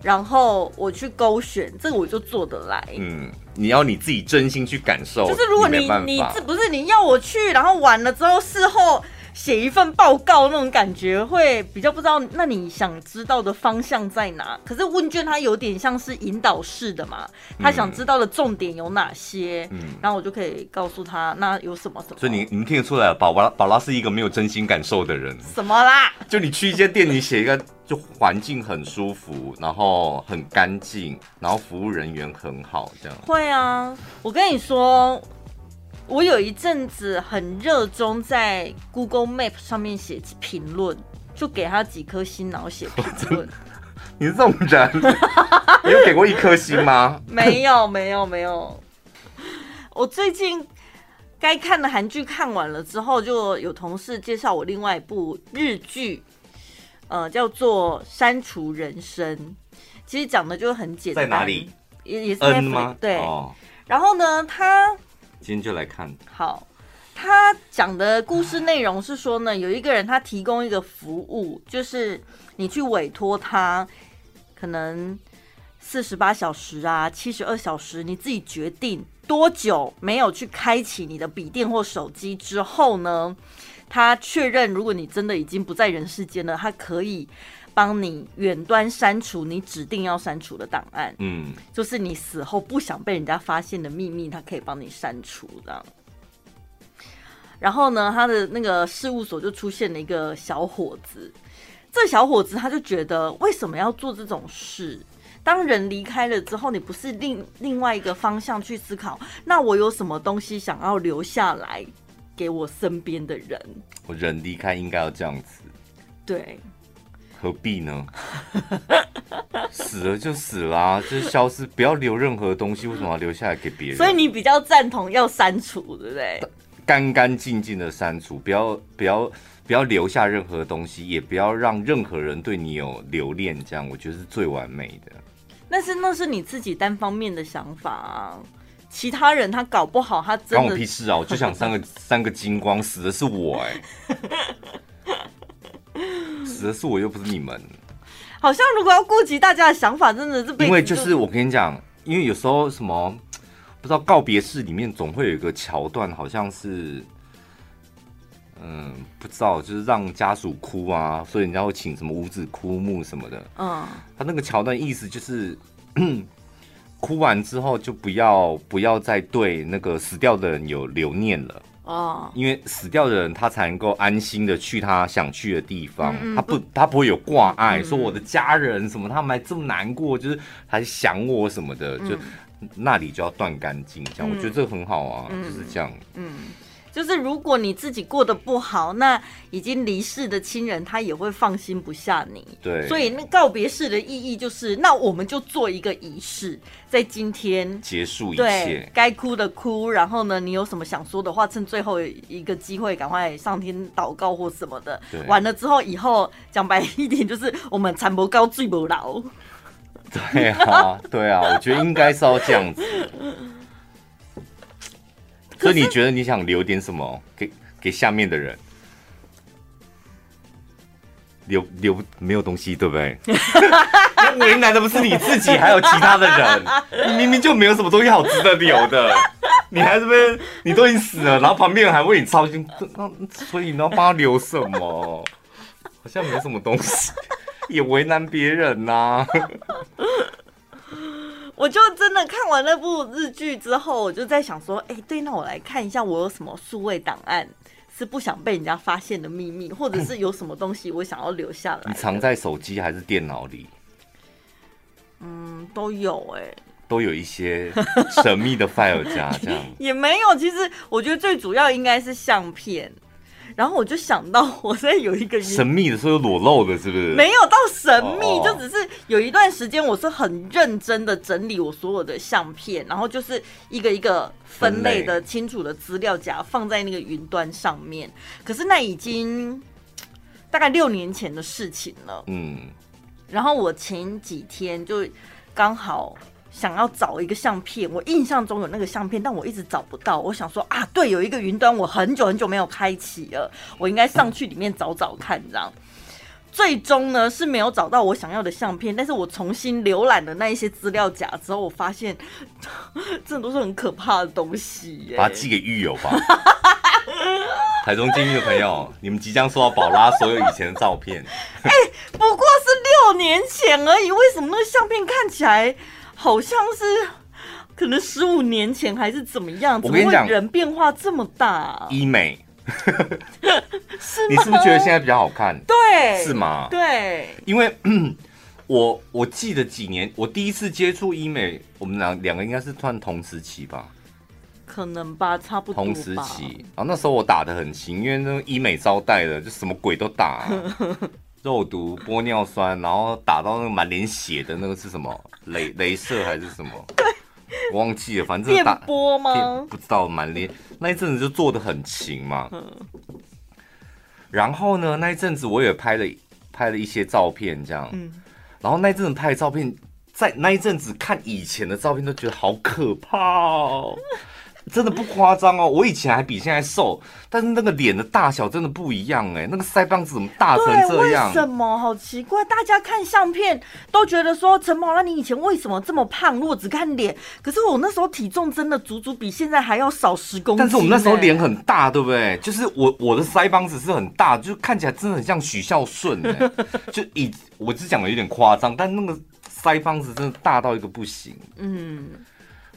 然后我去勾选，这个我就做得来。嗯，你要你自己真心去感受，就是如果你你，你这不是你要我去，然后完了之后事后。写一份报告那种感觉会比较不知道，那你想知道的方向在哪？可是问卷它有点像是引导式的嘛，他想知道的重点有哪些？嗯，然后我就可以告诉他那有什么什么。所以你你们听得出来，宝宝宝拉是一个没有真心感受的人。什么啦？就你去一间店，你写一个，就环境很舒服，然后很干净，然后服务人员很好，这样。会啊，我跟你说。我有一阵子很热衷在 Google Map 上面写评论，就给他几颗星，然后写评论。你是这种人？你有给过一颗星吗？没有，没有，没有。我最近该看的韩剧看完了之后，就有同事介绍我另外一部日剧，呃，叫做《删除人生》。其实讲的就很简单，在哪里？也也是 N 吗？对。哦。然后呢，他。今天就来看。好，他讲的故事内容是说呢，有一个人他提供一个服务，就是你去委托他，可能四十八小时啊，七十二小时，你自己决定多久没有去开启你的笔电或手机之后呢，他确认如果你真的已经不在人世间了，他可以。帮你远端删除你指定要删除的档案，嗯，就是你死后不想被人家发现的秘密，他可以帮你删除这样。然后呢，他的那个事务所就出现了一个小伙子，这小伙子他就觉得为什么要做这种事？当人离开了之后，你不是另另外一个方向去思考？那我有什么东西想要留下来给我身边的人？我人离开应该要这样子，对。何必呢？死了就死啦啊，就是消失，不要留任何东西。为什么要留下来给别人？所以你比较赞同要删除，对不对？干干净净的删除，不要不要不要留下任何东西，也不要让任何人对你有留恋。这样我觉得是最完美的。但是那是你自己单方面的想法啊，其他人他搞不好他真的关我屁事啊！我就想三个三个金光，死的是我哎、欸。死的是我，又不是你们。好像如果要顾及大家的想法，真的是因为就是我跟你讲，因为有时候什么不知道告别式里面总会有一个桥段，好像是嗯不知道，就是让家属哭啊，所以人家会请什么五子枯木什么的。嗯，他那个桥段意思就是 哭完之后就不要不要再对那个死掉的人有留念了。哦，因为死掉的人他才能够安心的去他想去的地方，嗯嗯他不他不会有挂碍，嗯、说我的家人什么他们还这么难过，就是还想我什么的，嗯、就那里就要断干净，这样、嗯、我觉得这个很好啊，嗯、就是这样，嗯。就是如果你自己过得不好，那已经离世的亲人他也会放心不下你。对，所以那告别式的意义就是，那我们就做一个仪式，在今天结束一切，该哭的哭，然后呢，你有什么想说的话，趁最后一个机会赶快上天祷告或什么的。对，完了之后，以后讲白一点，就是我们残不高，罪不老。对啊，对啊，我觉得应该是要这样子。所以你觉得你想留点什么给给下面的人？留留没有东西，对不对？为难的不是你自己，还有其他的人。你明明就没有什么东西好值得留的，你还这边你都已经死了，然后旁边人还为你操心，那所以你要帮他留什么？好像没什么东西，也为难别人呐、啊。我就真的看完那部日剧之后，我就在想说，哎、欸，对，那我来看一下，我有什么数位档案是不想被人家发现的秘密，或者是有什么东西我想要留下来。你藏在手机还是电脑里？嗯，都有哎、欸，都有一些神秘的 file 夹这样。也没有，其实我觉得最主要应该是相片。然后我就想到，我现在有一个神秘的时候裸露的，是不是？没有到神秘，就只是有一段时间，我是很认真的整理我所有的相片，然后就是一个一个分类的清楚的资料夹放在那个云端上面。可是那已经大概六年前的事情了。嗯，然后我前几天就刚好。想要找一个相片，我印象中有那个相片，但我一直找不到。我想说啊，对，有一个云端，我很久很久没有开启了，我应该上去里面找找看，这样。最终呢是没有找到我想要的相片，但是我重新浏览了那一些资料夹之后，我发现 这都是很可怕的东西耶。把它寄给狱友吧。台中监狱的朋友，你们即将收到宝拉所有以前的照片。哎、欸，不过是六年前而已，为什么那个相片看起来？好像是可能十五年前还是怎么样？我跟你讲，人变化这么大，啊，医美？你是不是觉得现在比较好看？对，是吗？对，因为 我我记得几年，我第一次接触医美，我们两两个应该是算同时期吧？可能吧，差不多同时期。然后那时候我打的很勤，因为那个医美招待的，就什么鬼都打，啊。肉毒、玻尿酸，然后打到那个满脸血的那个是什么？雷雷射还是什么？我忘记了，反正打电波吗？不知道，满脸那一阵子就做的很勤嘛。然后呢，那一阵子我也拍了拍了一些照片，这样。然后那一阵子拍的照片，在那一阵子看以前的照片，都觉得好可怕哦。真的不夸张哦，我以前还比现在瘦，但是那个脸的大小真的不一样哎，那个腮帮子怎么大成这样？为什么？好奇怪，大家看相片都觉得说陈宝拉，你以前为什么这么胖？如果只看脸，可是我那时候体重真的足足比现在还要少十公斤。但是我们那时候脸很大，对不对？就是我我的腮帮子是很大，就看起来真的很像许孝顺哎，就以我只讲的有点夸张，但那个腮帮子真的大到一个不行。嗯。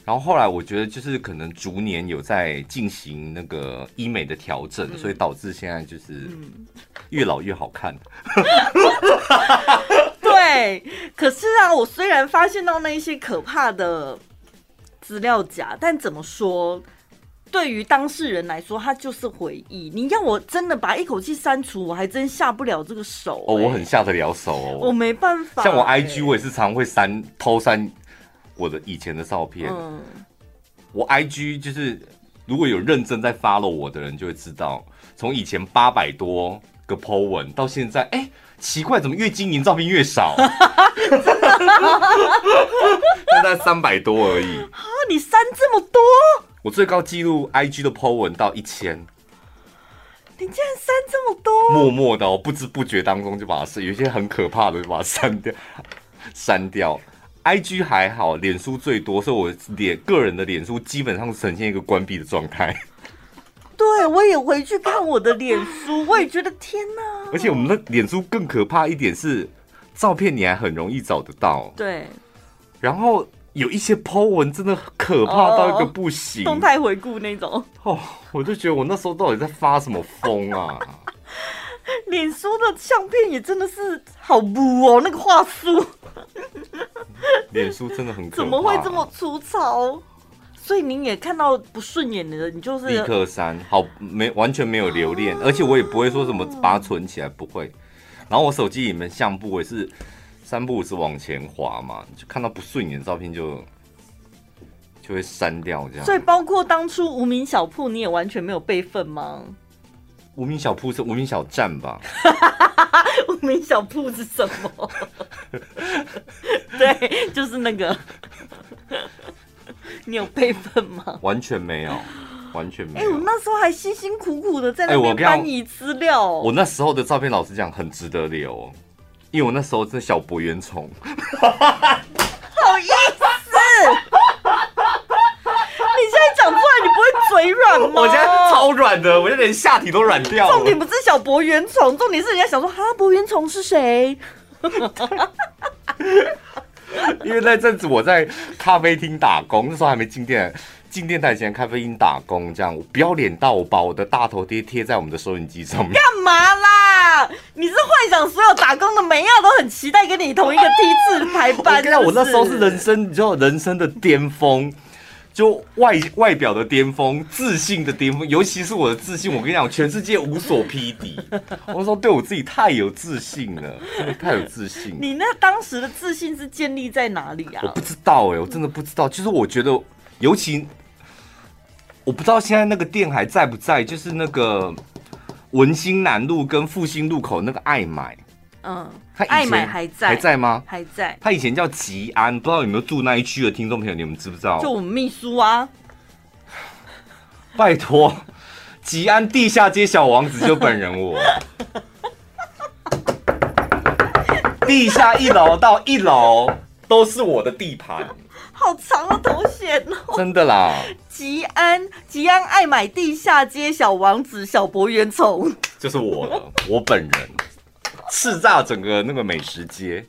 然后后来我觉得就是可能逐年有在进行那个医美的调整，嗯、所以导致现在就是越老越好看。对，可是啊，我虽然发现到那一些可怕的资料夹，但怎么说，对于当事人来说，它就是回忆。你要我真的把一口气删除，我还真下不了这个手、欸。哦，我很下得了手哦，我没办法、欸。像我 IG，我也是常会删偷删。我的以前的照片，嗯、我 IG 就是如果有认真在 follow 我的人就会知道，从以前八百多个 po 文到现在，哎、欸，奇怪，怎么越经营照片越少？现在三百多而已啊！你删这么多？我最高纪录 IG 的 po 文到一千，你竟然删这么多？默默的，我不知不觉当中就把它删，有一些很可怕的就把它删掉，删掉。I G 还好，脸书最多，所以我脸个人的脸书基本上是呈现一个关闭的状态。对，我也回去看我的脸书，我也觉得天哪！而且我们的脸书更可怕一点是，照片你还很容易找得到。对。然后有一些 po 文真的可怕到一个不行，动态回顾那种。哦，我就觉得我那时候到底在发什么疯啊！脸书的相片也真的是好污哦，那个画素。脸书真的很可怕，怎么会这么粗糙？所以您也看到不顺眼的人，你就是立刻删，好没完全没有留恋，而且我也不会说什么把它存起来，不会。然后我手机里面相簿也是三不五时往前滑嘛，就看到不顺眼的照片就就会删掉这样。所以包括当初无名小铺，你也完全没有备份吗？无名小铺是无名小站吧？无名小铺是什么？对，就是那个。你有备份吗？完全没有，完全没有。哎、欸，我那时候还辛辛苦苦的在那边搬移资料、我。我那时候的照片，老实讲，很值得留，因为我那时候是小博圆虫。好意思。你现在讲出嘴软吗？我现在超软的，我就连下体都软掉了。重点不是小博圆虫，重点是人家想说哈，博圆虫是谁？因为那阵子我在咖啡厅打工，那时候还没进店，进电台前咖啡厅打工，这样我不要脸到我把我的大头贴贴在我们的收音机上面。干嘛啦？你是幻想所有打工的每样都很期待跟你同一个梯次排班？我跟你讲，我那时候是人生，你知道人生的巅峰。就外外表的巅峰，自信的巅峰，尤其是我的自信，我跟你讲，全世界无所匹敌。我说对我自己太有自信了，真的太有自信。你那当时的自信是建立在哪里啊？我不知道哎、欸，我真的不知道。就是我觉得，尤其我不知道现在那个店还在不在，就是那个文心南路跟复兴路口那个爱买。嗯，他爱买还在还在吗？还在。他以前叫吉安，不知道有没有住那一区的听众朋友，你们知不知道？就我们秘书啊，拜托，吉安地下街小王子就本人我，地下一楼到一楼都是我的地盘，好长的头衔哦，真的啦。吉安，吉安爱买地下街小王子小博园虫，就是我了，我本人。叱咤整个那个美食街，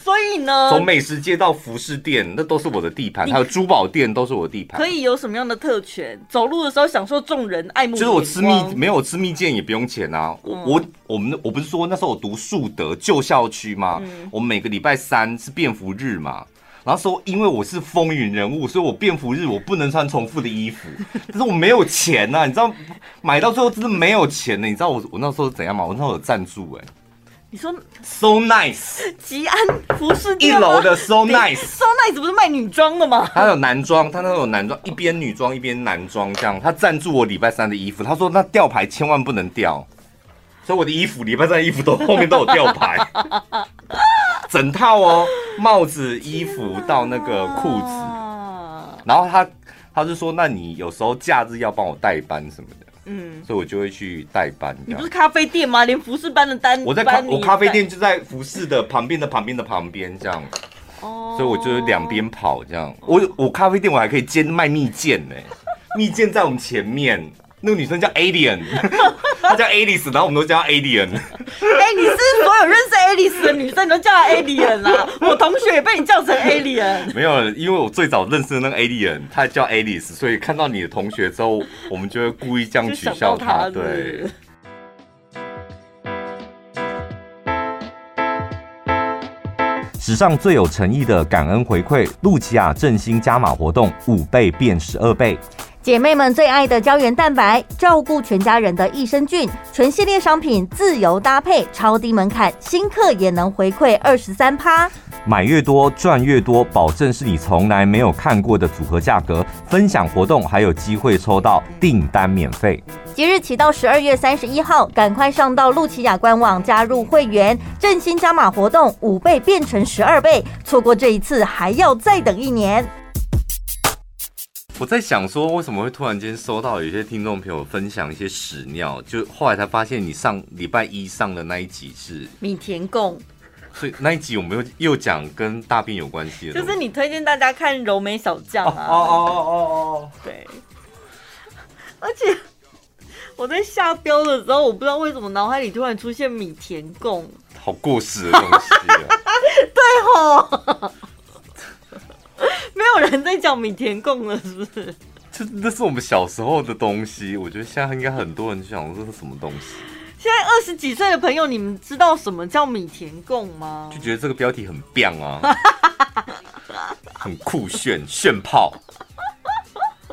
所以呢，从美食街到服饰店，那都是我的地盘，还有珠宝店都是我的地盘。可以有什么样的特权？走路的时候享受众人爱慕。就是我吃蜜，没有吃蜜饯也不用钱啊。我、嗯、我我们我不是说那时候我读树德旧校区吗？嗯、我们每个礼拜三是便服日嘛，然后说因为我是风云人物，所以我便服日我不能穿重复的衣服，但是我没有钱呐、啊，你知道买到最后真的没有钱呢、欸。你知道我我那时候怎样吗？我那时候有赞助哎、欸。你说 so nice，吉安服饰店一楼的 so nice，so nice 不是卖女装的吗？他有男装，他那有男装，一边女装一边男装这样。他赞助我礼拜三的衣服，他说那吊牌千万不能掉，所以我的衣服礼拜三的衣服都后面都有吊牌，整套哦，帽子、衣服到那个裤子，然后他他就说，那你有时候假日要帮我代班什么的。嗯，所以我就会去代班。你不是咖啡店吗？连服饰班的单，我在咖我咖啡店就在服饰的旁边的旁边的旁边这样。哦，所以我就两边跑这样。我我咖啡店我还可以兼卖蜜饯呢，蜜饯在我们前面。那个女生叫 Alien，她叫 Alice，然后我们都叫她 Alien。哎、欸，你是所有认识 Alice 的女生，你都叫她 Alien 啦？我同学也被你叫成 Alien。没有，因为我最早认识的那个 Alien，她叫 Alice，所以看到你的同学之后，我们就会故意这样取笑她。对。史上最有诚意的感恩回馈，露琪亚振兴加码活动，五倍变十二倍。姐妹们最爱的胶原蛋白，照顾全家人的益生菌，全系列商品自由搭配，超低门槛，新客也能回馈二十三趴。买越多赚越多，保证是你从来没有看过的组合价格。分享活动还有机会抽到订单免费。即日起到十二月三十一号，赶快上到露琪亚官网加入会员，振兴加码活动五倍变成十二倍，错过这一次还要再等一年。我在想说，为什么会突然间收到有些听众朋友分享一些屎尿？就后来才发现，你上礼拜一上的那一集是米田共，所以那一集我们又又讲跟大便有关系的，就是你推荐大家看柔美小将啊，哦哦哦哦哦，对，而且我在下标的时候，我不知道为什么脑海里突然出现米田共，好过时的东西啊，对吼。没有人在讲米田共了，是不是？这那是我们小时候的东西。我觉得现在应该很多人想说这是什么东西。现在二十几岁的朋友，你们知道什么叫米田共吗？就觉得这个标题很棒啊，很酷炫，炫炮，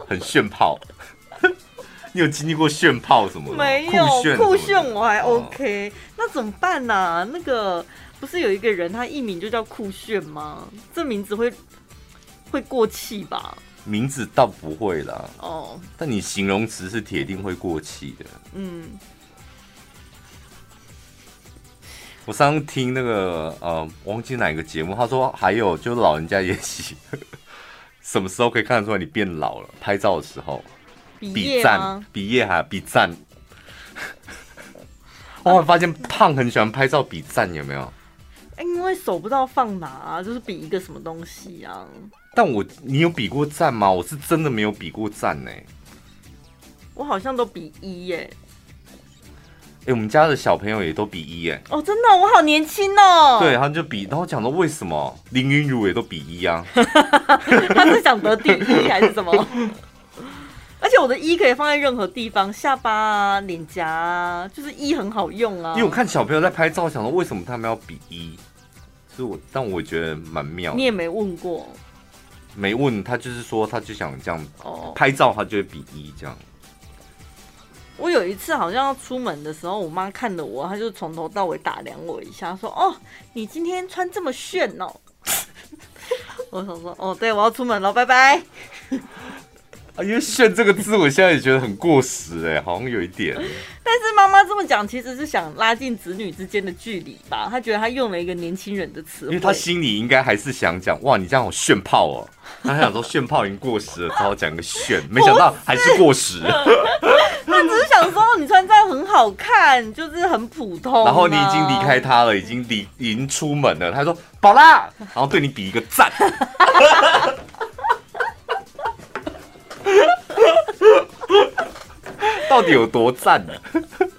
很炫炮。你有经历过炫炮什么？没有，酷炫，我还 OK。那怎么办呢、啊？那个不是有一个人，他艺名就叫酷炫吗？这名字会。会过气吧？名字倒不会啦。哦，oh. 但你形容词是铁定会过气的。嗯，我上次听那个呃，忘记哪个节目，他说还有就老人家也喜，什么时候可以看得出来你变老了？拍照的时候，比赞，比耶还比赞。我发现胖很喜欢拍照比赞，有没有？哎，因为手不知道放哪啊，就是比一个什么东西啊。但我你有比过赞吗？我是真的没有比过赞呢。我好像都比一耶。哎，我们家的小朋友也都比一耶。哦，真的，我好年轻哦。对，他就比，然后讲到为什么林云如也都比一啊？他是想得第一还是什么？而且我的一可以放在任何地方，下巴啊、脸颊啊，就是一很好用啊。因为我看小朋友在拍照，想说为什么他们要比一？所以我，但我觉得蛮妙。你也没问过。没问他，就是说他就想这样哦，拍照，他就会比一这样。我有一次好像要出门的时候，我妈看着我，她就从头到尾打量我一下，说：“哦，你今天穿这么炫哦。”我想说：“哦，对，我要出门了，拜拜。”啊，因为“炫”这个字，我现在也觉得很过时哎，好像有一点。但是妈妈这么讲，其实是想拉近子女之间的距离吧？她觉得她用了一个年轻人的词，因为她心里应该还是想讲：“哇，你这样好炫炮哦。”她想说炫炮已经过时了，只好讲个炫，没想到还是过时。她只是想说你穿这样很好看，就是很普通啊。然后你已经离开他了，已经离已经出门了。她说：“宝拉。”然后对你比一个赞。到底有多赞呢？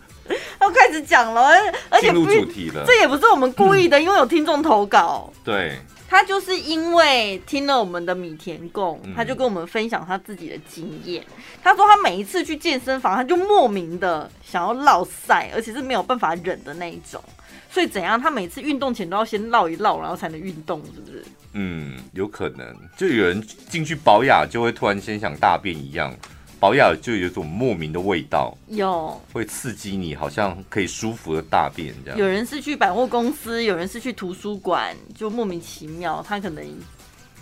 要开始讲了，而且进入主题了。这也不是我们故意的，嗯、因为有听众投稿。对，他就是因为听了我们的米田共，他就跟我们分享他自己的经验。嗯、他说他每一次去健身房，他就莫名的想要落晒，而且是没有办法忍的那一种。所以怎样？他每次运动前都要先绕一绕，然后才能运动，是不是？嗯，有可能。就有人进去保养，就会突然先想大便一样。保养就有一种莫名的味道，有会刺激你，好像可以舒服的大便这样。有人是去百货公司，有人是去图书馆，就莫名其妙，他可能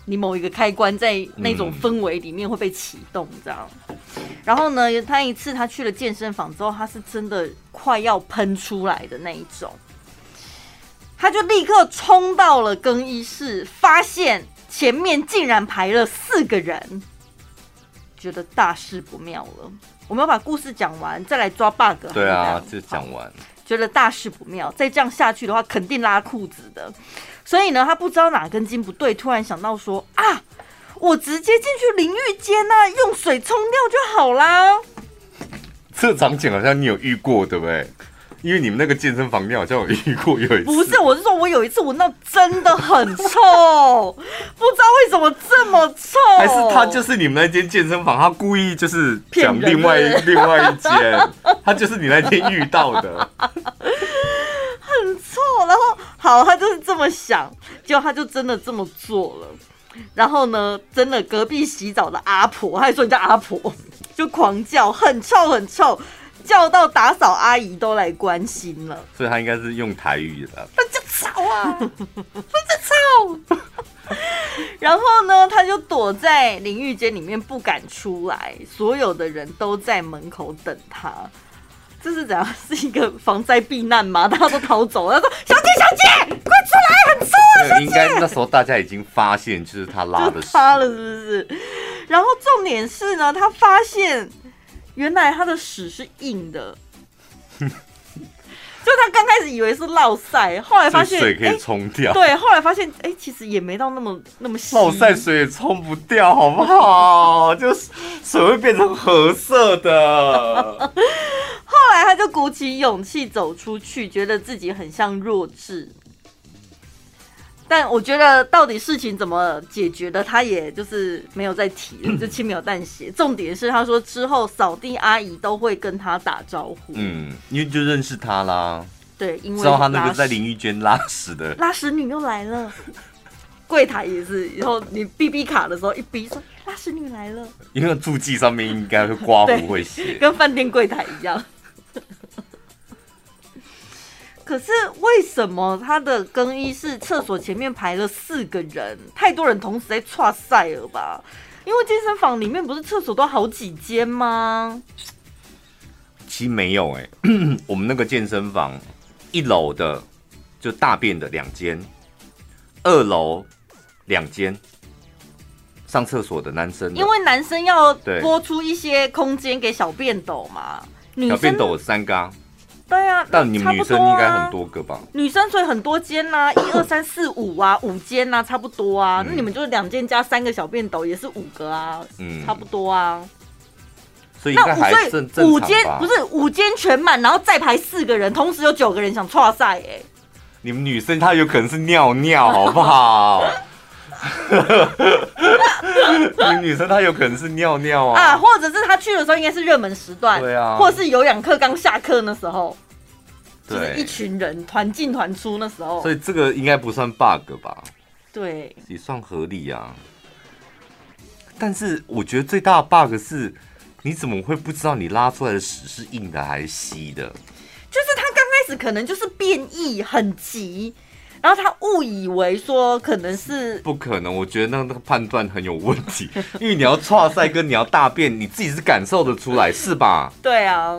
你某一个开关在那种氛围里面会被启动这样。嗯、然后呢，他一次他去了健身房之后，他是真的快要喷出来的那一种，他就立刻冲到了更衣室，发现前面竟然排了四个人。觉得大事不妙了，我们要把故事讲完，再来抓 bug。对啊，就讲完。觉得大事不妙，再这样下去的话，肯定拉裤子的。所以呢，他不知道哪根筋不对，突然想到说啊，我直接进去淋浴间啊，用水冲掉就好啦。这场景好像你有遇过，对不对？因为你们那个健身房，你好像有遇过有一次。不是，我是说我有一次闻到真的很臭，不知道为什么这么臭。还是他就是你们那间健身房，他故意就是讲另外另外一间，他就是你那天遇到的，很臭。然后好，他就是这么想，结果他就真的这么做了。然后呢，真的隔壁洗澡的阿婆，他还说人家阿婆，就狂叫，很臭很臭。叫到打扫阿姨都来关心了，所以他应该是用台语的。那就吵啊，那就吵。然后呢，他就躲在淋浴间里面不敢出来，所有的人都在门口等他。这是怎样？是一个防灾避难吗？大家都逃走了。他说：“ 小姐，小姐，快出来，很臭啊！”小姐，应该那时候大家已经发现，就是他拉的屎他了，是不是？然后重点是呢，他发现。原来他的屎是硬的，就他刚开始以为是落赛，后来发现水可以冲掉。对，后来发现哎、欸，其实也没到那么那么细。落赛水也冲不掉，好不好？就是水会变成褐色的。后来他就鼓起勇气走出去，觉得自己很像弱智。但我觉得到底事情怎么解决的，他也就是没有再提，就轻描淡写。重点是他说之后扫地阿姨都会跟他打招呼，嗯，因为就认识他啦。对，因为知道他那个在淋浴间拉屎的拉屎女又来了，柜台也是，以后你 B B 卡的时候一逼说拉屎女来了，因为注记上面应该会刮胡会写，跟饭店柜台一样。可是为什么他的更衣室厕所前面排了四个人？太多人同时在剉赛了吧？因为健身房里面不是厕所都好几间吗？其实没有哎、欸，我们那个健身房一楼的就大便的两间，二楼两间上厕所的男生的，因为男生要拨出一些空间给小便斗嘛，女生小便斗有三缸。对啊，但你们女生应该很多个吧？女生所以很多间呐、啊，一二三四五啊，五间呐，差不多啊。嗯、那你们就是两间加三个小便斗，也是五个啊，嗯，差不多啊。所以应该还正正常吧？五间不是五间全满，然后再排四个人，同时有九个人想跨赛哎。你们女生她有可能是尿尿，好不好？你女生她有可能是尿尿啊，啊，或者是她去的时候应该是热门时段，对啊，或者是有氧课刚下课那时候，对，就是一群人团进团出那时候，所以这个应该不算 bug 吧？对，也算合理啊。但是我觉得最大的 bug 是，你怎么会不知道你拉出来的屎是硬的还是稀的？就是他刚开始可能就是变异很急，然后他误以为说可能是不可能。我觉得那那个判断很有问题，因为你要剉赛跟你要大便，你自己是感受得出来是吧？对啊，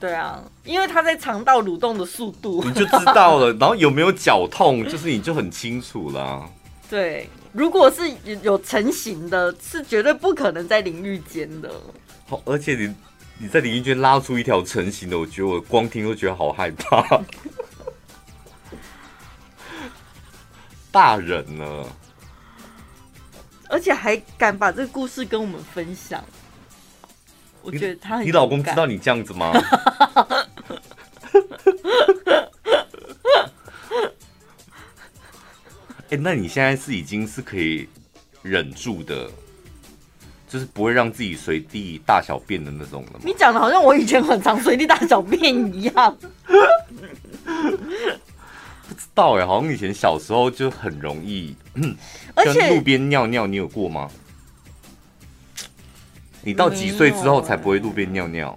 对啊，因为他在肠道蠕动的速度，你就知道了。然后有没有绞痛，就是你就很清楚了。对，如果是有成型的，是绝对不可能在淋浴间的。好，而且你你在淋浴间拉出一条成型的，我觉得我光听都觉得好害怕。大人呢，而且还敢把这个故事跟我们分享，我觉得他很。你老公知道你这样子吗？哎、欸，那你现在是已经是可以忍住的，就是不会让自己随地大小便的那种了吗？你讲的好像我以前很常随地大小便一样。不知道哎，好像以前小时候就很容易，而且路边尿尿，你有过吗？你到几岁之后才不会路边尿尿？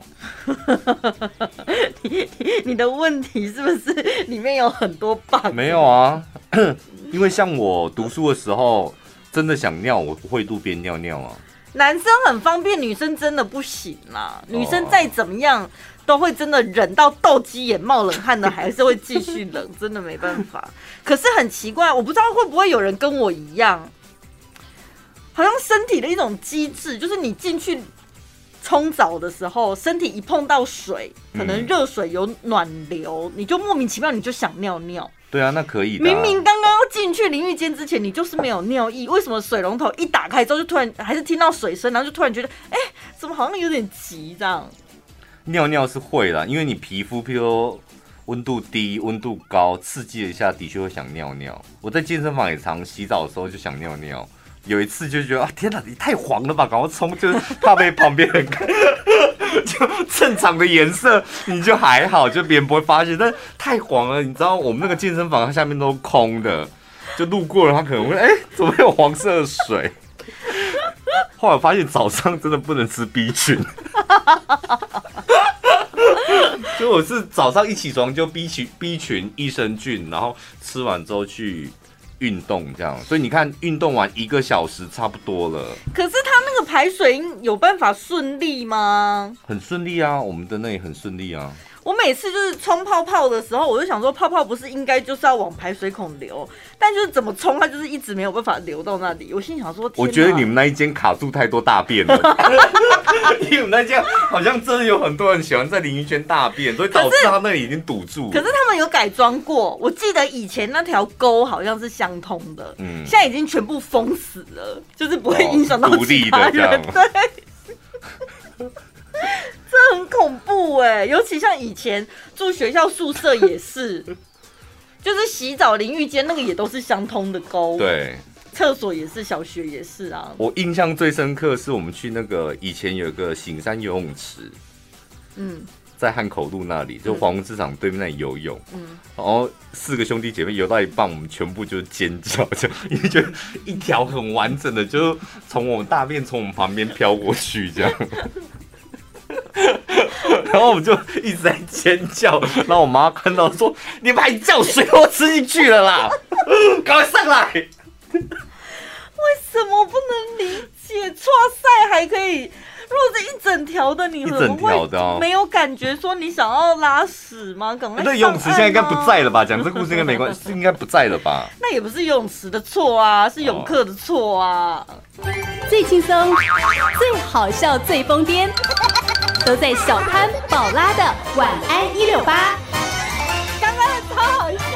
你 你的问题是不是里面有很多 bug？没有啊，因为像我读书的时候，真的想尿，我不会路边尿尿啊。男生很方便，女生真的不行啦。女生再怎么样，都会真的忍到斗鸡眼冒冷汗的，还是会继续冷，真的没办法。可是很奇怪，我不知道会不会有人跟我一样。好像身体的一种机制，就是你进去冲澡的时候，身体一碰到水，可能热水有暖流，你就莫名其妙你就想尿尿。对啊，那可以。明明刚刚进去淋浴间之前，你就是没有尿意，为什么水龙头一打开之后，就突然还是听到水声，然后就突然觉得，哎，怎么好像有点急这样？尿尿是会啦，因为你皮肤，譬如温度低、温度高，刺激了一下，的确会想尿尿。我在健身房也常洗澡的时候就想尿尿。有一次就觉得啊，天哪，你太黄了吧，赶快冲，就是怕被旁边人看。就正常的颜色，你就还好，就别人不会发现。但太黄了，你知道我们那个健身房它下面都空的，就路过了，他可能会哎、欸，怎么会有黄色的水？后来发现早上真的不能吃 B 群，就我是早上一起床就 B 群 B 群益生菌，然后吃完之后去。运动这样，所以你看，运动完一个小时差不多了。可是他那个排水有办法顺利吗？很顺利啊，我们的那也很顺利啊。我每次就是冲泡泡的时候，我就想说，泡泡不是应该就是要往排水孔流，但就是怎么冲，它就是一直没有办法流到那里。我心想说，我觉得你们那一间卡住太多大便了，因为我们那间好像真的有很多人喜欢在淋浴间大便，所以导致他那里已经堵住。可是他们有改装过，我记得以前那条沟好像是相通的，嗯，现在已经全部封死了，就是不会影响到其他人。对。这很恐怖哎，尤其像以前住学校宿舍也是，就是洗澡淋浴间那个也都是相通的沟。对，厕所也是，小学也是啊。我印象最深刻是我们去那个以前有一个醒山游泳池，嗯，在汉口路那里，就黄鵠市场对面那里游泳，嗯，然后四个兄弟姐妹游到一半，我们全部就是尖叫，就因为觉得一条很完整的，就从我们大便从我们旁边飘过去这样。然后我们就一直在尖叫，然后我妈看到说：“你们还叫水，我吃进去了啦，赶快上来！” 为什么不能理解？剉赛还可以，如果是一整条的，你会不会没有感觉？说你想要拉屎吗？赶快。那游泳池现在应该不在了吧？讲这故事应该没关系，是应该不在了吧？那也不是游泳池的错啊，是泳客的错啊。最轻松、最好笑、最疯癫。都在小潘宝拉的晚安一六八。刚刚超好。